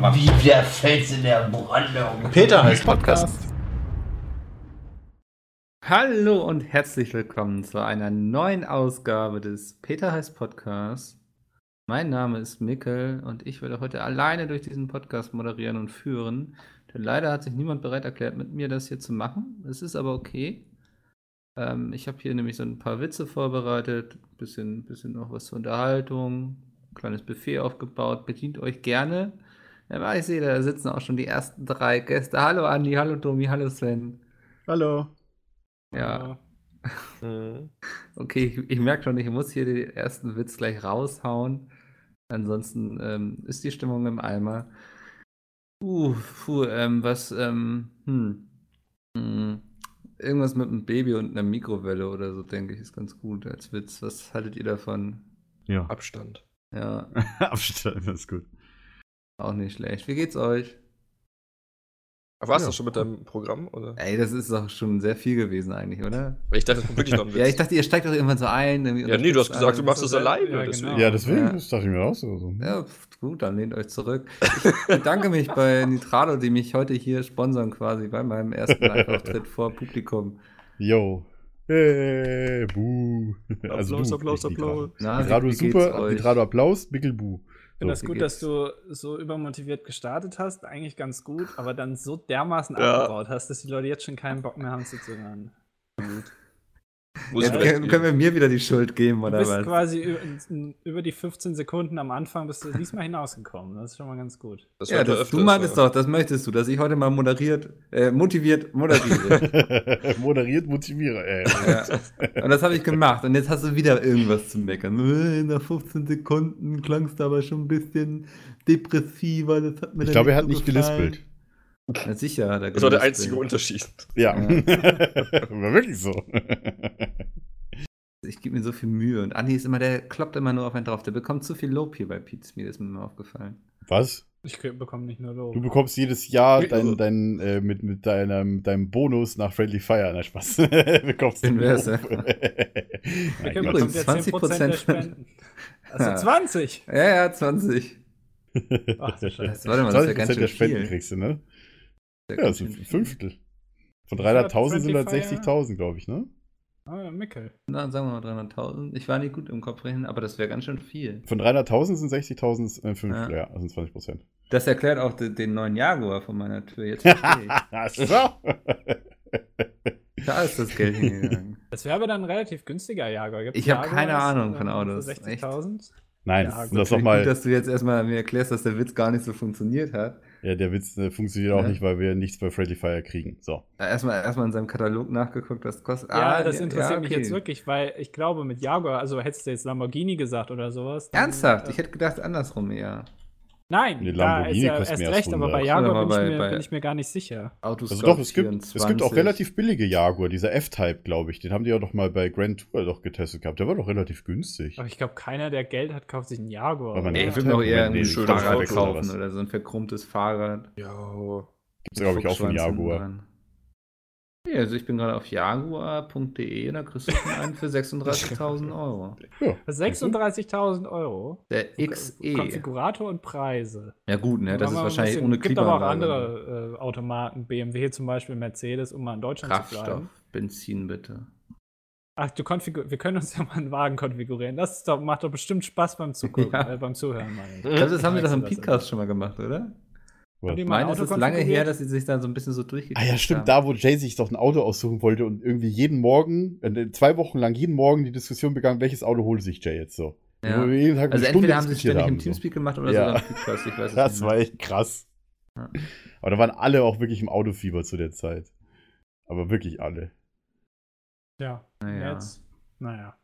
Wie der Fels in der Brandung. Peter heißt Podcast. Hallo und herzlich willkommen zu einer neuen Ausgabe des Peter heißt Podcast. Mein Name ist Mikkel und ich werde heute alleine durch diesen Podcast moderieren und führen. Denn leider hat sich niemand bereit erklärt, mit mir das hier zu machen. Es ist aber okay. Ähm, ich habe hier nämlich so ein paar Witze vorbereitet, bisschen, bisschen noch was zur Unterhaltung, kleines Buffet aufgebaut. Bedient euch gerne. Ja, ich sehe, da sitzen auch schon die ersten drei Gäste. Hallo Andi, hallo Domi, hallo Sven. Hallo. Ja. Okay, ich, ich merke schon, ich muss hier den ersten Witz gleich raushauen. Ansonsten ähm, ist die Stimmung im Eimer. Uh, puh, ähm, was, ähm, hm, hm, irgendwas mit einem Baby und einer Mikrowelle oder so, denke ich, ist ganz gut als Witz. Was haltet ihr davon? Ja. Abstand. Ja, Abstand, das ist gut. Auch nicht schlecht. Wie geht's euch? Warst Ja. du schon mit deinem Programm? Oder? Ey, das ist doch schon sehr viel gewesen eigentlich, oder? Ich dachte, das kommt wirklich noch ein Witz. Ja, ich dachte, ihr steigt doch irgendwann so ein. ja, nee, du hast gesagt, du machst es So, alleine. Ja, deswegen. genau. Ja, deswegen, Ja. das dachte ich mir auch so. so. Ja, gut, dann lehnt euch zurück. Ich bedanke mich bei Nitrado, die mich heute hier sponsern quasi bei meinem ersten Live-Auftritt vor Publikum. Yo. Hey, buh. Applaus, du, Applaus, nicht Applaus. Nitrado. Super? Nitrado Applaus, Mickel buh. Ich finde das gut, dass du so übermotiviert gestartet hast, eigentlich ganz gut, aber dann so dermaßen Ja. abgebaut hast, dass die Leute jetzt schon keinen Bock mehr haben zuzuhören. Jetzt können, können wir mir wieder die Schuld geben, Du oder bist was? quasi über, über die 15 Sekunden am Anfang bist du diesmal hinausgekommen. Das ist schon mal ganz gut. Das Ja, das, du meintest doch, das möchtest du, dass ich heute mal moderiert, äh, motiviert moderiere. Moderiert Motivierer, ey. ja. Und das habe ich gemacht. Und jetzt hast du wieder irgendwas zu meckern. Äh, Nach 15 Sekunden klangst du aber schon ein bisschen depressiver. Das hat mir Ich glaube, er hat so nicht gefallen. gelispelt. Na sicher er Das war der einzige Unterschied. Ja. Ja. War wirklich so. Ich gebe mir so viel Mühe. Und Andi ist immer, der kloppt immer nur auf einen drauf. Der bekommt zu viel Lob hier bei Pete Mir ist mir mal aufgefallen. Was? Ich bekomme nicht nur Lob. Du bekommst jedes Jahr dein, dein, äh, mit, mit deinem, deinem Bonus nach Friendly Fire. Na, Spaß. bekommst du Lob. ja. Nein, Mikkel Quatsch. bekommt ja 10% der 20% Spenden. Also Ja. 20! Ja, ja, 20. Ach du Scheiße. Warte mal, das ist ja 20% ganz der schön Spenden viel. kriegst du, ne? Das Ja, das ist ein. Fünftel. Von Wie viel hat 300.000 sind Friendly 160.000, glaube ich, ne? Ah, ja, Mikkel. Na, sagen wir mal 300.000. Ich war nicht gut im Kopf rechnen, aber das wäre ganz schön viel. Von 300.000 sind 60.000 ein Fünftel, Ja. ja, also 20 Prozent. Das erklärt auch de- den neuen Jaguar von meiner Tür. Jetzt verstehe ich. so. Da ist das Geld hingegangen. Das wäre aber dann ein relativ günstiger Jaguar. Gibt's Ich hab Jaguars, keine Ahnung ähm, von Autos. Für 60.000? Nein, Ja, das nochmal. gut, dass du jetzt erstmal mir erklärst, dass der Witz gar nicht so funktioniert hat. Ja, der Witz äh, funktioniert auch Ja. nicht, weil wir nichts bei Friendly Fire kriegen. So. Erstmal erstmal in seinem Katalog nachgeguckt, was kostet. Ja, Ah, das interessiert ja, mich okay. jetzt wirklich, weil ich glaube, mit Jaguar, also hättest du jetzt Lamborghini gesagt oder sowas. dann, Ernsthaft? äh, Ich hätte gedacht andersrum eher. Nein, Nee, da Lamborghini ist ja kostet erst mehr als recht, aber bei 100. Jaguar Oder bin, bei- ich mir, bei- bin ich mir gar nicht sicher. Autoscout Also doch, es gibt, es gibt auch 24. relativ billige Jaguar, dieser F-Type, glaube ich. Den haben die ja doch mal bei Grand Tour doch getestet gehabt. Der war doch relativ günstig. Aber ich glaube, keiner, der Geld hat, kauft sich einen Jaguar. Aber oder? ich würde auch eher ein schönes Fahrrad oder kaufen was? oder so ein verchromtes Fahrrad. Ja. Gibt's, glaube ich, auch von Jaguar. dran. Ja, also ich bin gerade auf jaguar.de und da kriegst du schon einen für 36.000 Euro. Ja. 36.000 Euro. Der XE. Konfigurator und Preise. Ja gut, ne, das ist wahrscheinlich bisschen- ohne gibt aber auch Klimaanlage. andere äh, Automarken, BMW zum Beispiel, Mercedes, um mal in Deutschland zu Kraftstoff, bleiben. Benzin bitte. Ach, du konfigur wir können uns ja mal einen Wagen konfigurieren. Das ist doch, macht doch bestimmt Spaß beim Zugucken, Ja. äh, beim Zuhören. meine ich. Glaube, das haben wir doch im Podcast schon mal gemacht, oder? Ich meine, es ist lange her, dass sie sich dann so ein bisschen so durchgekriegt Ah ja, stimmt, haben. da wo Jay sich doch ein Auto aussuchen wollte und irgendwie jeden Morgen, äh, zwei Wochen lang jeden Morgen die Diskussion begangen, welches Auto holt sich Jay jetzt so. Ja. Also Stunde entweder haben sie es ständig im haben, so. Teamspeak gemacht oder Ja. sogar im Podcast, ich weiß Das war echt krass. Ja. Aber da waren alle auch wirklich im Autofieber zu der Zeit. Aber wirklich alle. Ja, Naja. jetzt. Naja.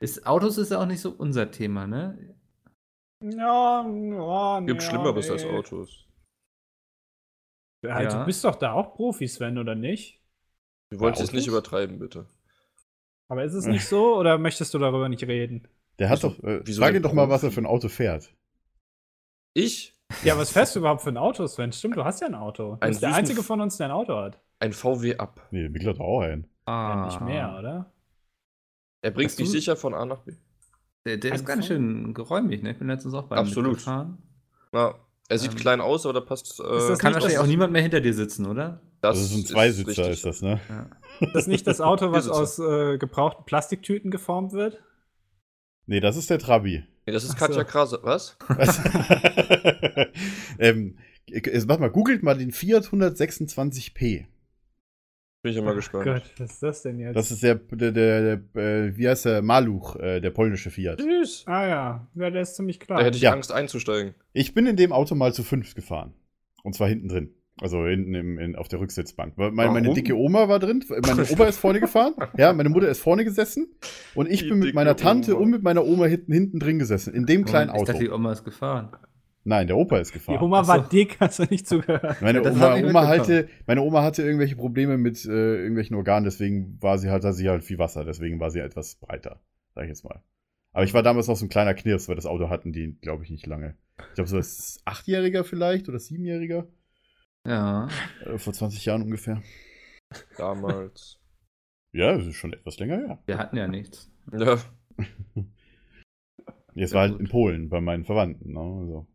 Ist, Autos ist ja auch nicht so unser Thema, ne? Ja, ja, Gibt ja, Schlimmeres nee. als Autos. Also, Ja. Du bist doch da auch Profi, Sven, oder nicht? Wir wollen es nicht übertreiben, bitte. Aber ist es nicht so oder möchtest du darüber nicht reden? Der hat Wieso- doch. Äh, wieso frag ihn doch mal, was er für ein Auto fährt. Ich? Ja, was fährst du überhaupt für ein Auto, Sven? Stimmt, du hast ja ein Auto. Du Einen bist der einzige von uns, der ein Auto hat. Ein VW ab. Nee, Mikkel hat auch einen. Ah, Ja, nicht mehr, oder? Er bringt du- sicher von A nach B. Der, der ist Ein ganz schön geräumig, ne? Ich bin letztens auch bei ihm Absolut. mitgefahren. Na, Er sieht Ähm, klein aus, aber da passt. Äh, das Kann nicht wahrscheinlich das- auch niemand mehr hinter dir sitzen, oder? das Also so ein ist Zweisitzer richtig. ist das, ne? Ja. Das ist nicht das Auto, was aus äh, gebrauchten Plastiktüten geformt wird? Nee, das ist der Trabi. Nee, das ist Ach so. Katja Krase. Was? Was? ähm, jetzt mach mal, googelt mal den Fiat 126p. Bin ich ja mal gespannt. Gott, was ist das denn jetzt? Das ist der, der, der, der äh, wie heißt der, Maluch, äh, der polnische Fiat. Süß. ah ja, ja, der ist ziemlich klar. Da hätte ich Ja. Angst einzusteigen. Ich bin in dem Auto mal zu fünf gefahren. Und zwar hinten drin. Also hinten im, in, auf der Rücksitzbank. Meine, meine dicke Oma war drin. Meine Opa ist vorne gefahren. Ja, meine Mutter ist vorne gesessen. Und ich Die bin mit meiner Tante Oma. und mit meiner Oma hinten, hinten drin gesessen. In dem kleinen Ich Auto. dachte, die Oma ist gefahren. Nein, der Opa ist Die gefahren. Oma Ach war so. dick, hast du nicht zugehört. Meine Ja, Oma, Oma hatte, meine Oma hatte irgendwelche Probleme mit äh, irgendwelchen Organen, deswegen war sie halt, da sie halt viel Wasser, deswegen war sie etwas breiter, sag ich jetzt mal. Aber ich war damals noch so ein kleiner Knirps, weil das Auto hatten die, glaube ich, nicht lange. Ich glaube, so als Achtjähriger vielleicht oder Siebenjähriger, Ja. äh, vor 20 Jahren ungefähr. Damals. Ja, das ist schon etwas länger her. Wir hatten ja nichts. ja. Jetzt Ja, war halt gut. in Polen bei meinen Verwandten. Ne? Also.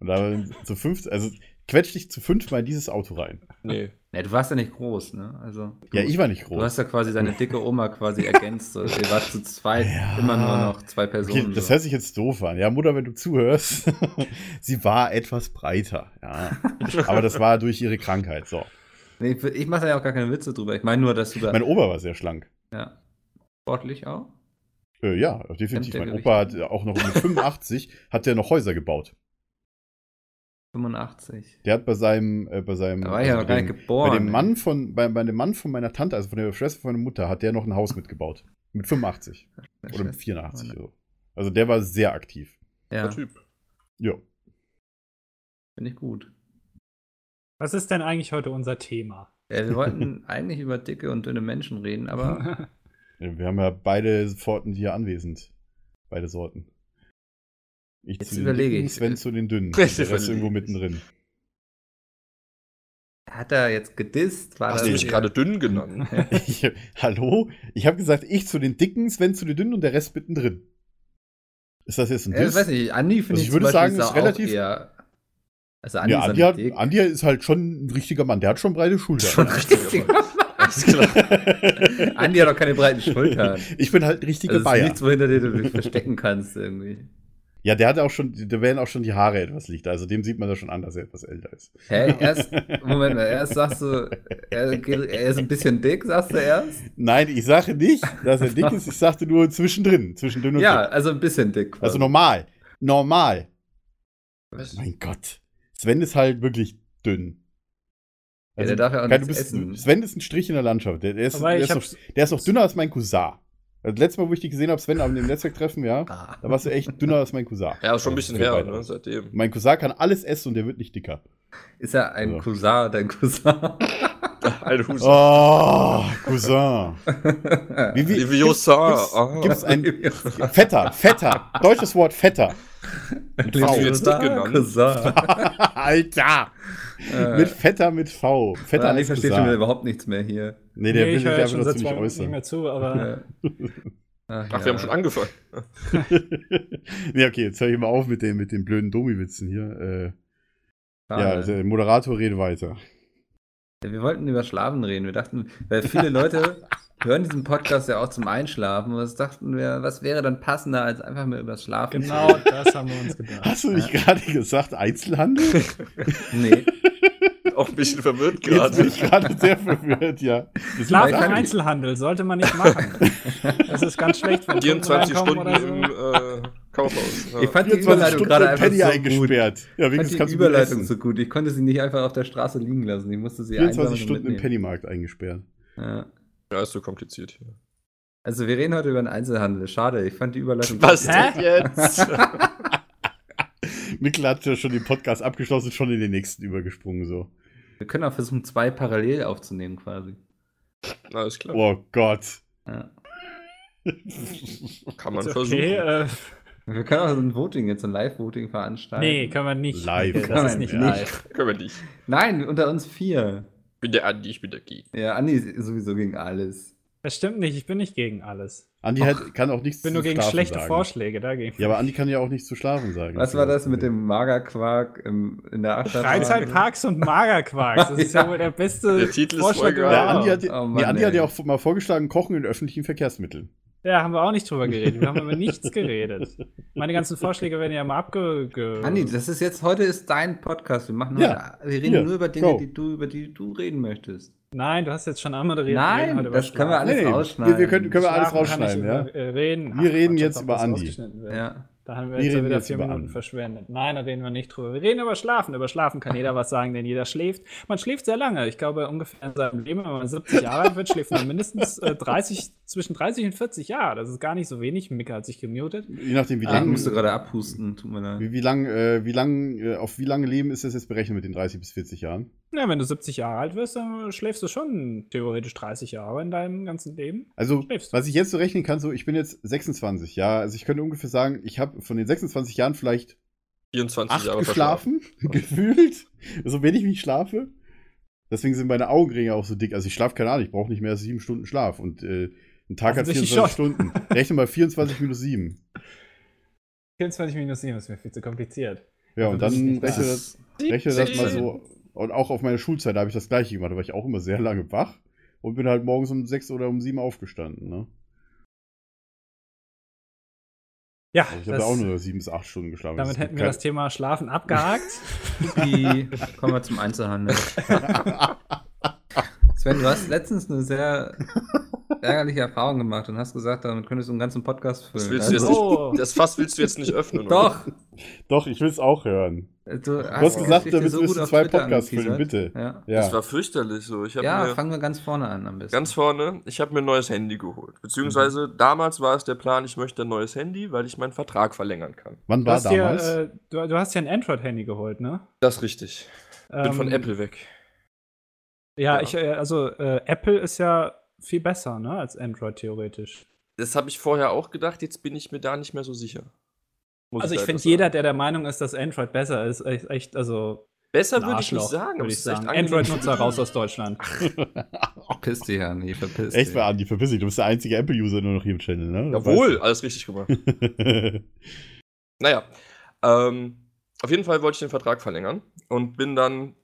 Und da zu fünf, also quetsch dich zu fünf mal in dieses Auto rein. Nee. Ja, du warst ja nicht groß, ne? Also. Ja, du- ich war nicht Du groß. hast ja quasi deine dicke Oma quasi ergänzt. So. Ihr wart zu zweit, Ja. immer nur noch zwei Personen. Okay, das so. hört sich jetzt doof an. Ja, Mutter, wenn du zuhörst, sie war etwas breiter. Ja. Aber das war durch ihre Krankheit. So. nee, ich ich mache da ja auch gar keine Witze drüber. Ich meine nur, dass du da. Mein Opa war sehr schlank. ja. Sportlich auch? Äh, ja, definitiv. Mein Opa hat auch noch mit 85 hat der noch Häuser gebaut. 85. Der hat bei seinem, äh, bei seinem, Da war ja also noch gar nicht geboren. bei dem ey. Mann von, bei, bei dem Mann von meiner Tante, also von der Schwester von meiner Mutter, hat der noch ein Haus mitgebaut. Mit 85 oder mit 84. So. Also der war sehr aktiv. Ja, Der Typ. Ja. finde ich gut. Was ist denn eigentlich heute unser Thema? Ja, wir wollten eigentlich über dicke und dünne Menschen reden, aber Wir haben ja beide Sorten hier anwesend. Beide Sorten. Ich Jetzt zu den überlege Dicken, ich. Sven zu den Dünnen. Ich Der Rest überlege irgendwo ich. mittendrin. hat er jetzt gedisst? War Hast das du mich gerade dünn genannt? Ich, hallo? Ich habe gesagt, ich zu den Dicken, Sven zu den Dünnen und der Rest mittendrin. Ist das jetzt ein Ja, ich Diss? weiß nicht, Andi finde Also ich, ich würde sagen, ist ist relativ- eher. Also Andi ja, ist Andi, ja hat. Andi ist halt schon ein richtiger Mann. Der hat schon breite Schultern. Schon richtig. Alles klar. Andi hat doch keine breiten Schultern. ich bin halt ein richtiger Also es ist Bayer. nichts, wohinter dir du dich verstecken kannst irgendwie. Ja, der hat auch schon, da werden auch schon die Haare etwas lichter. Also dem sieht man da schon an, dass er etwas älter ist. Hä? Erst, Moment mal, erst sagst du, er, er ist ein bisschen dick, sagst du erst? Nein, ich sage nicht, dass er dick ist. Ich sagte nur zwischendrin. Zwischen dünn und Ja, dick. also ein bisschen dick. quasi. Also normal. Normal. Was? Mein Gott. Sven ist halt wirklich dünn. Ja, der darf ja auch du essen. Sven ist ein Strich in der Landschaft. Der, der, ist, der, ist, noch, der ist noch dünner als mein Cousin. Das letzte Mal, wo ich dich gesehen habe, Sven, am dem Netzwerktreffen, ja, Ah. da warst du echt dünner als mein Cousin. Ja, ist schon ein bisschen her, ne, seitdem. Mein Cousin kann alles essen und der wird nicht dicker. Ist ja ein Ja. Cousin, dein Cousin. Eine Huse. Oh, Cousin. Wie, wie, Leviosa. gibt's, Ah. gibt's ein Fetter, Fetter. Deutsches Wort Fetter. Mit Hast Alter. Mit Fetter mit V. Fetter Andi als versteht schon wieder überhaupt nichts mehr hier. Nee, der nee, will ich sich einfach schon seit dazu zwei nicht äußern. mehr zu, aber Ach, Ach, wir haben schon angefangen. nee, okay, jetzt höre ich mal auf mit den, mit den blöden Domi-Witzen hier. Äh, ja, der Moderator redet weiter. Ja, wir wollten über Schlafen reden. Wir dachten, weil viele Leute hören diesen Podcast ja auch zum Einschlafen. Und was dachten wir, was wäre dann passender, als einfach mal über Schlafen genau das haben wir uns gedacht. Hast du nicht gerade gesagt Einzelhandel? zu Nee. Auch ein bisschen verwirrt Jetzt bin gerade. ich gerade sehr verwirrt, ja. Schlaf im Einzelhandel sollte man nicht machen. Das ist ganz schlecht, wenn Kunden 24 reinkommen Stunden oder so. im äh, Kaufhaus. Ja. Ich fand die 24 Überleitung gerade im einfach Penny so gut. eingesperrt. Ja, Ich fand die gut Überleitung so gut. Ich konnte sie nicht einfach auf der Straße liegen lassen. Ich musste sie einsammeln 24 und Stunden im mitnehmen. Pennymarkt eingesperrt. Ja. ja, ist so kompliziert hier. Also wir reden heute über den Einzelhandel. Schade, ich fand die Überleitung. Was Hä? denn jetzt? Mikkel hat ja schon den Podcast abgeschlossen, schon in den nächsten übergesprungen, so. Wir können auch versuchen, zwei parallel aufzunehmen quasi. Alles klar. Oh Gott. Ja. Kann man Ist versuchen. okay, äh, Wir können auch so ein Voting, jetzt so ein Live-Voting veranstalten. nee, kann man nicht. Live. Das Kann ist man nicht nicht. live. Können wir nicht. Nein, unter uns vier. Ich bin der Andi, ich bin der G. Ja, Andi ist sowieso gegen alles. Das stimmt nicht, ich bin nicht gegen alles. Andi hat, kann auch nichts Ich bin nur zu gegen Schlafen schlechte sagen. Vorschläge dagegen. Ja, aber Andi kann ja auch nichts zu schlafen sagen. Was war das mit dem Magerquark im, in der Achterbahn? Freizeitparks und Magerquark. Das ist ja wohl der beste Der Titel ist Vorschlag voll geil. Ja, überhaupt. Andi hat, Oh nee, Mann, Andi hat ja auch mal vorgeschlagen, Kochen in öffentlichen Verkehrsmitteln. Ja, haben wir auch nicht drüber geredet. Wir haben über nichts geredet. Meine ganzen Vorschläge werden ja mal abge... Ge Andi, das ist jetzt, heute ist dein Podcast. Wir machen Ja, wir reden hier, nur über Dinge, go. die du, über die du reden möchtest. Nein, du hast jetzt schon anmoderiert. Wir Nein, reden das können wir alles Nee, rausschneiden. wir, wir können, können wir alles rausschneiden, ja? über, äh, reden. Wir reden Quatsch, jetzt über Andi. Ja. Da haben wir Wir jetzt wieder vier über Minuten verschwendet. Nein, da reden wir nicht drüber. Wir reden über Schlafen. Über Schlafen kann jeder was sagen, denn jeder schläft. Man schläft sehr lange. Ich glaube, ungefähr in seinem Leben, wenn man 70 Jahre alt wird, schläft man mindestens äh, 30, zwischen 30 und 40 Jahre. Das ist gar nicht so wenig. Micke hat sich gemutet. Je nachdem, wie Ich lang, musste gerade abhusten, tut mir leid. wie, wie lang, äh, wie lang, äh, auf wie lange Leben ist das jetzt berechnet mit den 30 bis 40 Jahren? Ja, wenn du 70 Jahre alt wirst, dann schläfst du schon theoretisch 30 Jahre in deinem ganzen Leben. Also, Schläfst. was ich jetzt so rechnen kann, so, ich bin jetzt 26, ja. Also, ich könnte ungefähr sagen, ich habe von den 26 Jahren vielleicht 24 acht Jahre geschlafen, gefühlt. So wenig wie ich schlafe. Deswegen sind meine Augenringe auch so dick. Also, ich schlafe keine Ahnung, ich brauche nicht mehr als sieben Stunden Schlaf. Und äh, ein Tag hat Offensichtlich 24 schon. Stunden. Rechne mal 24 minus 7. 24 minus 7 ist mir viel zu kompliziert. Ja, und dann rechne das, rechne das mal so. Und auch auf meiner Schulzeit habe ich das gleiche gemacht. Da war ich auch immer sehr lange wach und bin halt morgens um 6 oder um 7 aufgestanden. Ne? Ja, Also ich habe auch nur 7 bis 8 Stunden geschlafen. damit hätten wir das Thema Schlafen abgehakt. Kommen wir zum Einzelhandel. Sven, du hast letztens eine sehr ärgerliche Erfahrung gemacht und hast gesagt, damit könntest du einen ganzen Podcast füllen. Das, willst du jetzt Oh. nicht, das Fass willst du jetzt nicht öffnen. Doch! Doch, ich will es auch hören. Du Du hast gesagt, damit so wirst gut du zwei Twitter Podcasts füllen, bitte. Ja, Ja. Das war fürchterlich so. Ich habe ja mir fangen wir ganz vorne an am besten. ganz vorne, ich habe mir ein neues Handy geholt. Beziehungsweise damals war es der Plan, ich möchte ein neues Handy, weil ich meinen Vertrag verlängern kann. Wann Du war damals? äh, du, du hast ja ein Android-Handy geholt, ne? Das ist richtig. Bin von Ähm, Apple weg. Ja, Ja. ich, äh, also äh, Apple ist ja viel besser, ne, als Android theoretisch. Das habe ich vorher auch gedacht, jetzt bin ich mir da nicht mehr so sicher. Muss Also ich finde, jeder, der der Meinung ist, dass Android besser ist, echt, echt also Besser würde ich nicht sagen, würde ich echt sagen. Android-Nutzer raus aus Deutschland. Piss dich an, nee, verpiss Echt dich. mal, Andi, verpiss dich. Du bist der einzige Apple-User nur noch hier im Channel, ne? Jawohl, alles richtig gemacht. Naja, ähm, auf jeden Fall wollte ich den Vertrag verlängern und bin dann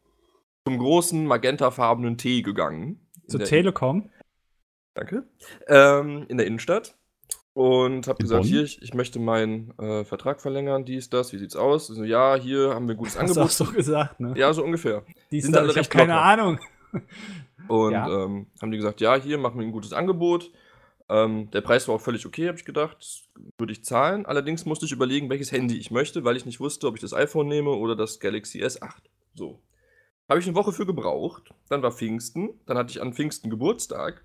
zum großen magentafarbenen T gegangen. Zur Telekom. Danke. Ähm, in der Innenstadt. Und habe gesagt, Bonn? hier, ich, ich möchte meinen äh, Vertrag verlängern, dies, das, wie sieht's aus? So, ja, hier haben wir ein gutes Hast du auch Angebot. so gesagt, ne? Ja, so ungefähr. Die sind alle ich habe recht keine locker. Ahnung. Und Ja. ähm, haben die gesagt, ja, hier machen wir ein gutes Angebot. Ähm, der Preis war auch völlig okay, habe ich gedacht. Würde ich zahlen. Allerdings musste ich überlegen, welches Handy ich möchte, weil ich nicht wusste, ob ich das iPhone nehme oder das Galaxy S8. So. Habe ich eine Woche für gebraucht. Dann war Pfingsten. Dann hatte ich an Pfingsten Geburtstag.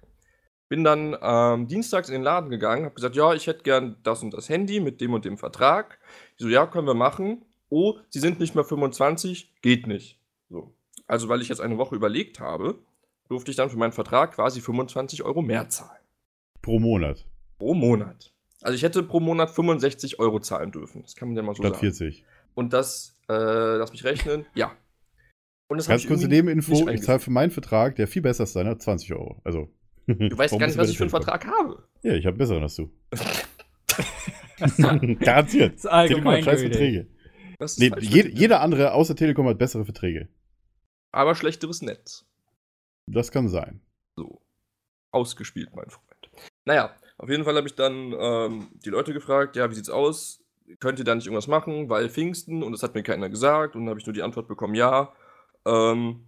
Bin dann ähm, dienstags in den Laden gegangen, habe gesagt, ja, ich hätte gern das und das Handy mit dem und dem Vertrag. Ich so, ja, können wir machen. Oh, Sie sind nicht mehr 25, geht nicht. So. Also, weil ich jetzt eine Woche überlegt habe, durfte ich dann für meinen Vertrag quasi 25 Euro mehr zahlen. Pro Monat. Pro Monat. Also ich hätte pro Monat 65 Euro zahlen dürfen. Das kann man ja mal so Statt sagen. 40. Und das, äh, lass mich rechnen, ja. Und das Ganz kurze Nebeninfo, ich zahle für meinen Vertrag, der viel besser ist seiner, 20 Euro. Also. Du weißt gar nicht, was ich für einen Vertrag habe. Ja, ich habe einen besseren als du. Garantiert. Das ist Telekom hat scheiß. Verträge. Das ist Nee, falsch. je, jeder andere außer Telekom hat bessere Verträge. Aber schlechteres Netz. Das kann sein. So. Ausgespielt, mein Freund. Naja, auf jeden Fall habe ich dann ähm, die Leute gefragt, ja, wie sieht's aus? Könnt ihr da nicht irgendwas machen? Weil Pfingsten und das hat mir keiner gesagt und dann habe ich nur die Antwort bekommen, ja. Ähm,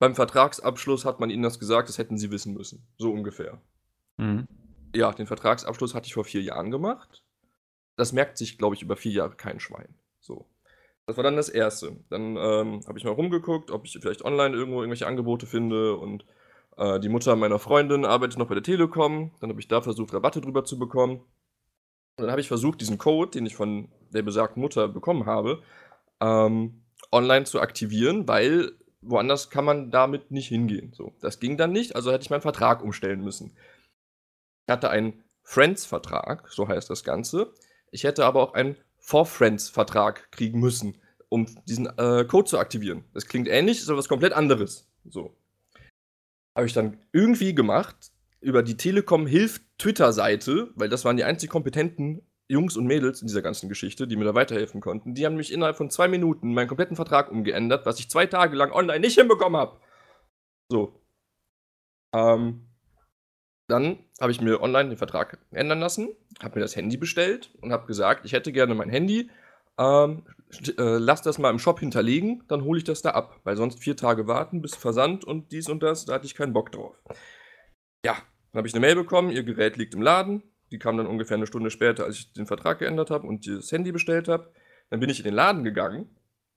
beim Vertragsabschluss hat man ihnen das gesagt, das hätten sie wissen müssen. So ungefähr. Mhm. Ja, den Vertragsabschluss hatte ich vor vier Jahren gemacht. Das merkt sich, glaube ich, über vier Jahre kein Schwein. So. Das war dann das Erste. Dann ähm, habe ich mal rumgeguckt, ob ich vielleicht online irgendwo irgendwelche Angebote finde und äh, die Mutter meiner Freundin arbeitet noch bei der Telekom. Dann habe ich da versucht, Rabatte drüber zu bekommen. Und dann habe ich versucht, diesen Code, den ich von der besagten Mutter bekommen habe, ähm, online zu aktivieren, weil woanders kann man damit nicht hingehen. So, das ging dann nicht, also hätte ich meinen Vertrag umstellen müssen. Ich hatte einen Friends-Vertrag, so heißt das Ganze. Ich hätte aber auch einen For-Friends-Vertrag kriegen müssen, um diesen äh, Code zu aktivieren. Das klingt ähnlich, ist aber was komplett anderes. So. Habe ich dann irgendwie gemacht, über die Telekom Hilft Twitter-Seite, weil das waren die einzig kompetenten Jungs und Mädels in dieser ganzen Geschichte, die mir da weiterhelfen konnten. Die haben mich innerhalb von zwei Minuten meinen kompletten Vertrag umgeändert, was ich zwei Tage lang online nicht hinbekommen habe. So. Ähm, dann habe ich mir online den Vertrag ändern lassen, habe mir das Handy bestellt und habe gesagt, ich hätte gerne mein Handy. Ähm, äh, lass das mal im Shop hinterlegen, dann hole ich das da ab. Weil sonst vier Tage warten bis Versand und dies und das, da hatte ich keinen Bock drauf. Ja, dann habe ich eine Mail bekommen, ihr Gerät liegt im Laden. Die kam dann ungefähr eine Stunde später, als ich den Vertrag geändert habe und das Handy bestellt habe. Dann bin ich in den Laden gegangen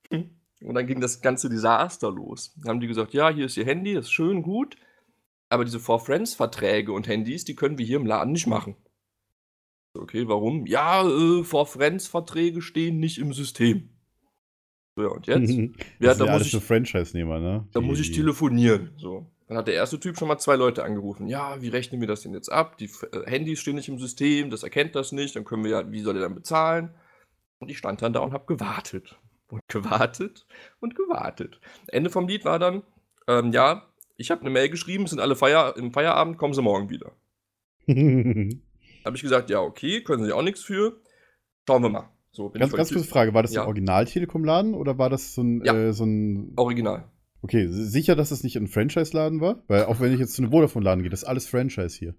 und dann ging das ganze Desaster los. Dann haben die gesagt, ja, hier ist ihr Handy, das ist schön, gut. Aber diese For Friends Verträge und Handys, die können wir hier im Laden nicht machen. Okay, warum? Ja, äh, For Friends Verträge stehen nicht im System. So, ja, und jetzt? ja, da ja muss ich, Franchise-Nehmer, ne? da Die- muss ich telefonieren. So. Dann hat der erste Typ schon mal zwei Leute angerufen. Ja, wie rechnen wir das denn jetzt ab? Die äh, Handys stehen nicht im System, das erkennt das nicht, dann können wir ja, wie soll er dann bezahlen? Und ich stand dann da und habe gewartet. Und gewartet und gewartet. Ende vom Lied war dann, ähm, ja, ich habe eine Mail geschrieben, sind alle Feier im Feierabend, kommen sie morgen wieder. Habe ich gesagt, ja, okay, können sie auch nichts für. Schauen wir mal. So, ganz, ganz kurze Frage, war das Ja. ein Original-Telekom-Laden oder war das so ein, Ja. äh, so ein Original. Okay, sicher, dass es nicht ein Franchise-Laden war? Weil auch wenn ich jetzt zu einem Vodafone-Laden gehe, das ist alles Franchise hier.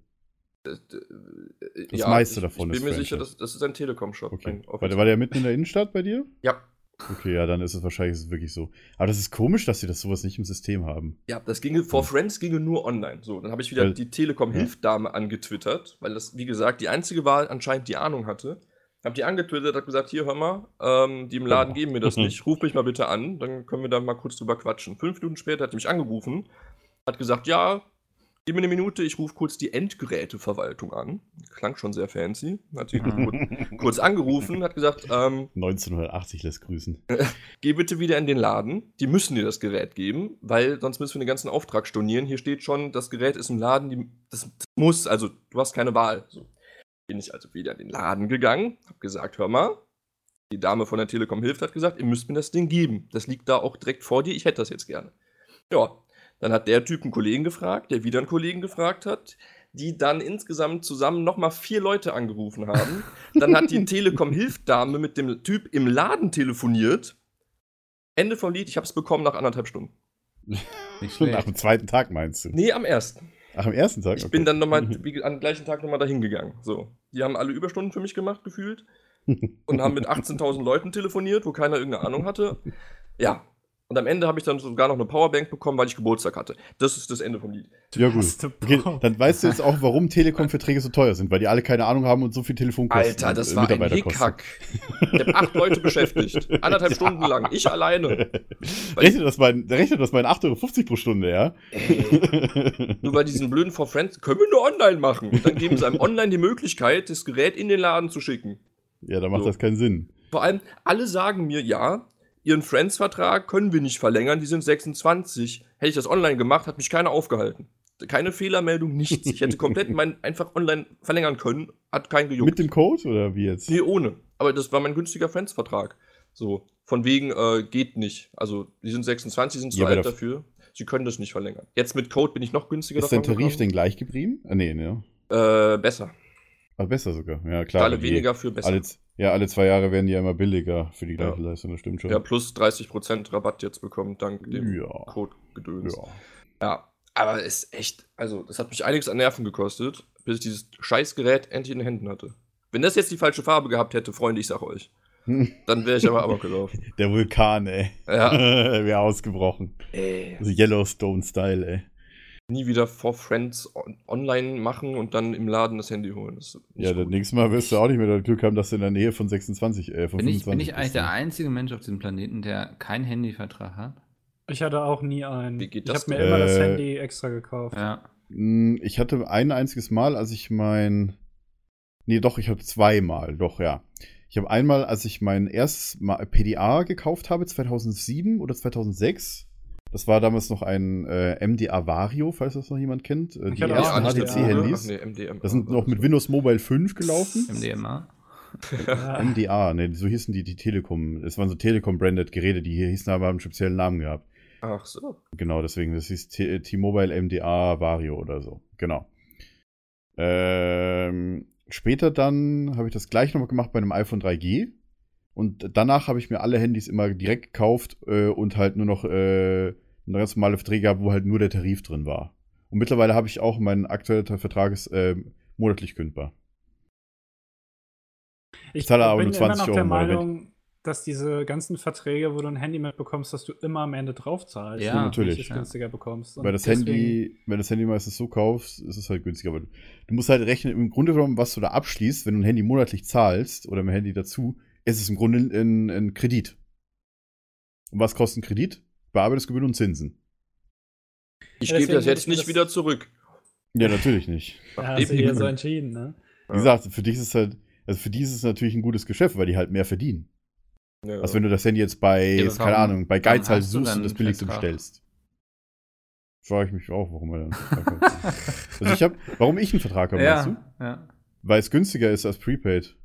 Das, Das meiste ich, davon ich ist bin mir sicher, Franchise. das, das ist ein Telekom-Shop. Okay. ein War der, war der mitten in der Innenstadt bei dir? Ja. Okay, ja, dann ist es wahrscheinlich ist wirklich so. Aber das ist komisch, dass sie das sowas nicht im System haben. Ja, das ginge, For Hm. Friends ginge nur online. So, dann habe ich wieder Weil- die Telekom-Hilfdame angetwittert, weil das, wie gesagt, die einzige war, anscheinend die Ahnung hatte. Hab die angetwittert, hab gesagt, hier, hör mal, ähm, die im Laden geben mir das nicht. Ruf mich mal bitte an, dann können wir da mal kurz drüber quatschen. Fünf Minuten später hat die mich angerufen, hat gesagt, ja, gib mir eine Minute, ich rufe kurz die Endgeräteverwaltung an. Klang schon sehr fancy. Hat sie kurz, kurz angerufen, hat gesagt, ähm, 1980 lässt grüßen. geh bitte wieder in den Laden. Die müssen dir das Gerät geben, weil sonst müssen wir den ganzen Auftrag stornieren. Hier steht schon, das Gerät ist im Laden, die, das, das muss, also du hast keine Wahl. So. Bin ich also wieder in den Laden gegangen, hab gesagt, hör mal, die Dame von der Telekom hilft, hat gesagt, ihr müsst mir das Ding geben. Das liegt da auch direkt vor dir, ich hätte das jetzt gerne. Ja, dann hat der Typ einen Kollegen gefragt, der wieder einen Kollegen gefragt hat, die dann insgesamt zusammen nochmal vier Leute angerufen haben. Dann hat die Telekom-Hilfdame mit dem Typ im Laden telefoniert. Ende vom Lied, ich habe es bekommen nach anderthalb Stunden. Nicht Nach schlecht. dem zweiten Tag meinst du? Nee, am ersten. Ach, am ersten Tag? Ich Okay. bin dann nochmal, wie, am gleichen Tag nochmal dahin gegangen. So. Die haben alle Überstunden für mich gemacht, gefühlt. Und haben mit 18.000 Leuten telefoniert, wo keiner irgendeine Ahnung hatte. Ja. Und am Ende habe ich dann sogar noch eine Powerbank bekommen, weil ich Geburtstag hatte. Das ist das Ende vom Lied. Ja, gut. Okay, dann weißt du jetzt auch, warum Telekom-Verträge so teuer sind, weil die alle keine Ahnung haben und so viel Telefonkosten Alter, das und, äh, war ein. Hickhack. Ich habe acht Leute beschäftigt. Anderthalb Stunden lang. Ich alleine. Rechnet das mal, in- rechnet das mal in 8,50 Euro pro Stunde, ja? Nur bei diesen blöden For Friends können wir nur online machen. Und dann geben sie einem online die Möglichkeit, das Gerät in den Laden zu schicken. ja, da macht So. das keinen Sinn. Vor allem, alle sagen mir, ja, ihren Friends-Vertrag können wir nicht verlängern, die sind 26. Hätte ich das online gemacht, hat mich keiner aufgehalten. Keine Fehlermeldung, nichts. Ich hätte komplett mein einfach online verlängern können, hat kein gejuckt. Mit dem Code oder wie jetzt? nee, ohne. Aber das war mein günstiger Friends-Vertrag. So, von wegen, äh, geht nicht. Also, die sind 26, sind zu Ja, alt da- dafür. Sie können das nicht verlängern. Jetzt mit Code bin ich noch günstiger Ist dein Tarif denn gekommen. gleich geblieben? Ah, nee, ne? Äh, besser. Aber besser sogar. Ja, klar. alle weniger für besser. Alle, z- ja, alle zwei Jahre werden die ja immer billiger für die gleiche Ja. Leistung, das stimmt schon. ja, plus 30% Rabatt jetzt bekommen, dank dem Ja. Code-Gedöns. Ja. Ja, aber es ist echt, also das hat mich einiges an Nerven gekostet, bis ich dieses Scheißgerät endlich in den Händen hatte. Wenn das jetzt die falsche Farbe gehabt hätte, Freunde, ich sag euch, dann wäre ich aber amok gelaufen. Der Vulkan, ey. Ja, Wäre ausgebrochen. ey, Also Yellowstone-Style, ey. Nie wieder For Friends on online machen und dann im Laden das Handy holen. Das Ja, das gut. nächste Mal wirst du auch nicht mehr das Glück haben, dass du in der Nähe von 26, äh, von Bin ich, 25 bin ich eigentlich der ne? einzige Mensch auf diesem Planeten, der keinen Handyvertrag hat? Ich hatte auch nie einen. Wie geht ich das habe mir denn? immer das Äh, Handy extra gekauft. Ja. Mm, Ich hatte ein einziges Mal, als ich mein. Nee, doch, ich habe zweimal, doch, ja. Ich habe einmal, als ich mein erstes Mal PDA gekauft habe, 2007 oder 2006. Das war damals noch ein äh, MDA Vario, falls das noch jemand kennt. Äh, Ich die ersten. HTC-Handys. Nee. Das sind noch mit Windows Mobile 5 gelaufen. MDMA. MDA, ne, so hießen die, die Telekom. Es waren so Telekom-branded Geräte, die hier hießen aber einen speziellen Namen gehabt. Ach so. Genau, deswegen, das hieß T- T-Mobile MDA Vario oder so. Genau. Ähm, später dann habe ich das gleich nochmal gemacht bei einem iPhone 3G. Und danach habe ich mir alle Handys immer direkt gekauft äh, und halt nur noch äh, eine ganz normale Verträge gehabt, wo halt nur der Tarif drin war. Und mittlerweile habe ich auch meinen aktuellen Vertrag ist äh, monatlich kündbar. Ich zahle aber bin nur immer 20 noch der Euro im Monat. Meinung, dass diese ganzen Verträge, wo du ein Handy mitbekommst, dass du immer am Ende drauf zahlst. Ja, natürlich. es günstiger bekommst. Weil das Handy, wenn das Handy meistens so kaufst, ist es halt günstiger. Aber du, du musst halt rechnen, im Grunde genommen, was du da abschließt, wenn du ein Handy monatlich zahlst oder ein Handy dazu, ist es im Grunde ein, ein Kredit. Und was kostet ein Kredit? Bearbeitungsgebühren und Zinsen. Ich Ja, gebe das jetzt nicht das- wieder zurück. Ja, natürlich nicht. Ja, hast du hier so entschieden, ne? Wie gesagt, für dich ist es halt, also für die ist es natürlich ein gutes Geschäft, weil die halt mehr verdienen. Ja. Als wenn du das Handy jetzt bei, Ja, keine Ahnung, bei Geiz halt suchst und das einen billigste Vertrag? bestellst. Frage ich mich auch, warum er dann. also ich hab, warum ich einen Vertrag habe, weißt du? ja, ja. Weil es günstiger ist als Prepaid.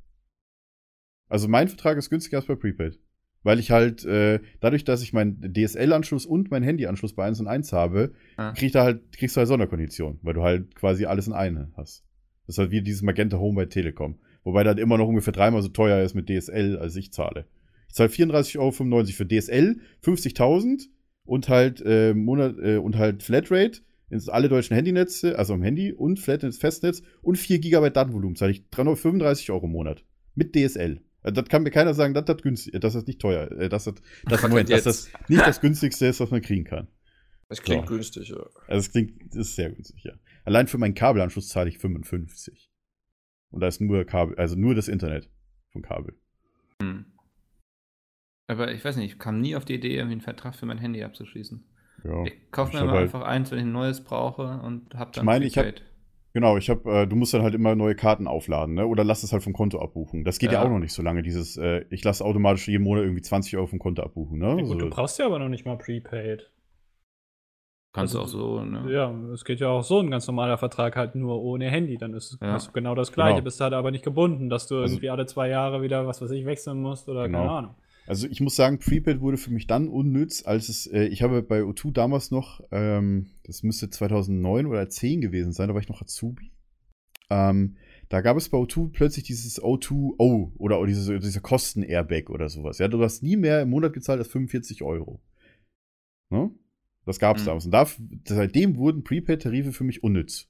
Also mein Vertrag ist günstiger als bei Prepaid. Weil ich halt, äh, dadurch, dass ich meinen DSL-Anschluss und meinen Handy-Anschluss bei 1 und 1 habe, Ja. krieg da halt, kriegst du halt Sonderkonditionen, weil du halt quasi alles in einem hast. Das ist halt wie dieses Magenta Home bei Telekom. Wobei das immer noch ungefähr dreimal so teuer ist mit DSL, als ich zahle. Ich zahle 34,95 Euro für DSL, 50.000 und halt, äh, Monat, äh, und halt Flatrate ins alle deutschen Handynetze, also am Handy und Flat ins Festnetz und 4 GB Datenvolumen zahle ich 335 Euro im Monat. Mit DSL. Also Das kann mir keiner sagen, dass das günstig, dass das nicht teuer, äh, dass das, Was Moment, dass das nicht das günstigste ist, was man kriegen kann. Das klingt So. günstig, ja. Also es klingt, das ist sehr günstig, ja. Allein für meinen Kabelanschluss zahle ich 55. Und da ist nur Kabel, also nur das Internet vom Kabel. Hm. Aber ich weiß nicht, ich kam nie auf die Idee, irgendwie einen Vertrag für mein Handy abzuschließen. Ja. Ich kaufe mir immer halt- einfach eins, wenn ich ein neues brauche und hab dann. Ich meine, ich hab- Prepaid. Genau, ich habe, äh, du musst dann halt immer neue Karten aufladen, ne? Oder lass es halt vom Konto abbuchen. Das geht ja, Ja. auch noch nicht so lange, dieses, äh, ich lasse automatisch jeden Monat irgendwie 20 Euro vom Konto abbuchen, ne? Ja, gut, so. du brauchst ja aber noch nicht mal Prepaid. Kannst du auch also, so, ne? Ja, es geht ja auch so ein ganz normaler Vertrag halt nur ohne Handy. Dann ist Ja. hast du genau das Gleiche, Genau. bist halt aber nicht gebunden, dass du Also- irgendwie alle zwei Jahre wieder, was weiß ich, wechseln musst oder Genau. keine Ahnung. Also ich muss sagen, Prepaid wurde für mich dann unnütz, als es, äh, ich habe bei O2 damals noch, ähm, das müsste 2009 oder 10 gewesen sein, da war ich noch Azubi. Ähm, da gab es bei O2 plötzlich dieses O2O oder diese, diese Kosten-Airbag oder sowas. Ja, du hast nie mehr im Monat gezahlt als 45 Euro. Ne? Das gab es Mhm. damals. Und da, seitdem wurden Prepaid-Tarife für mich unnütz.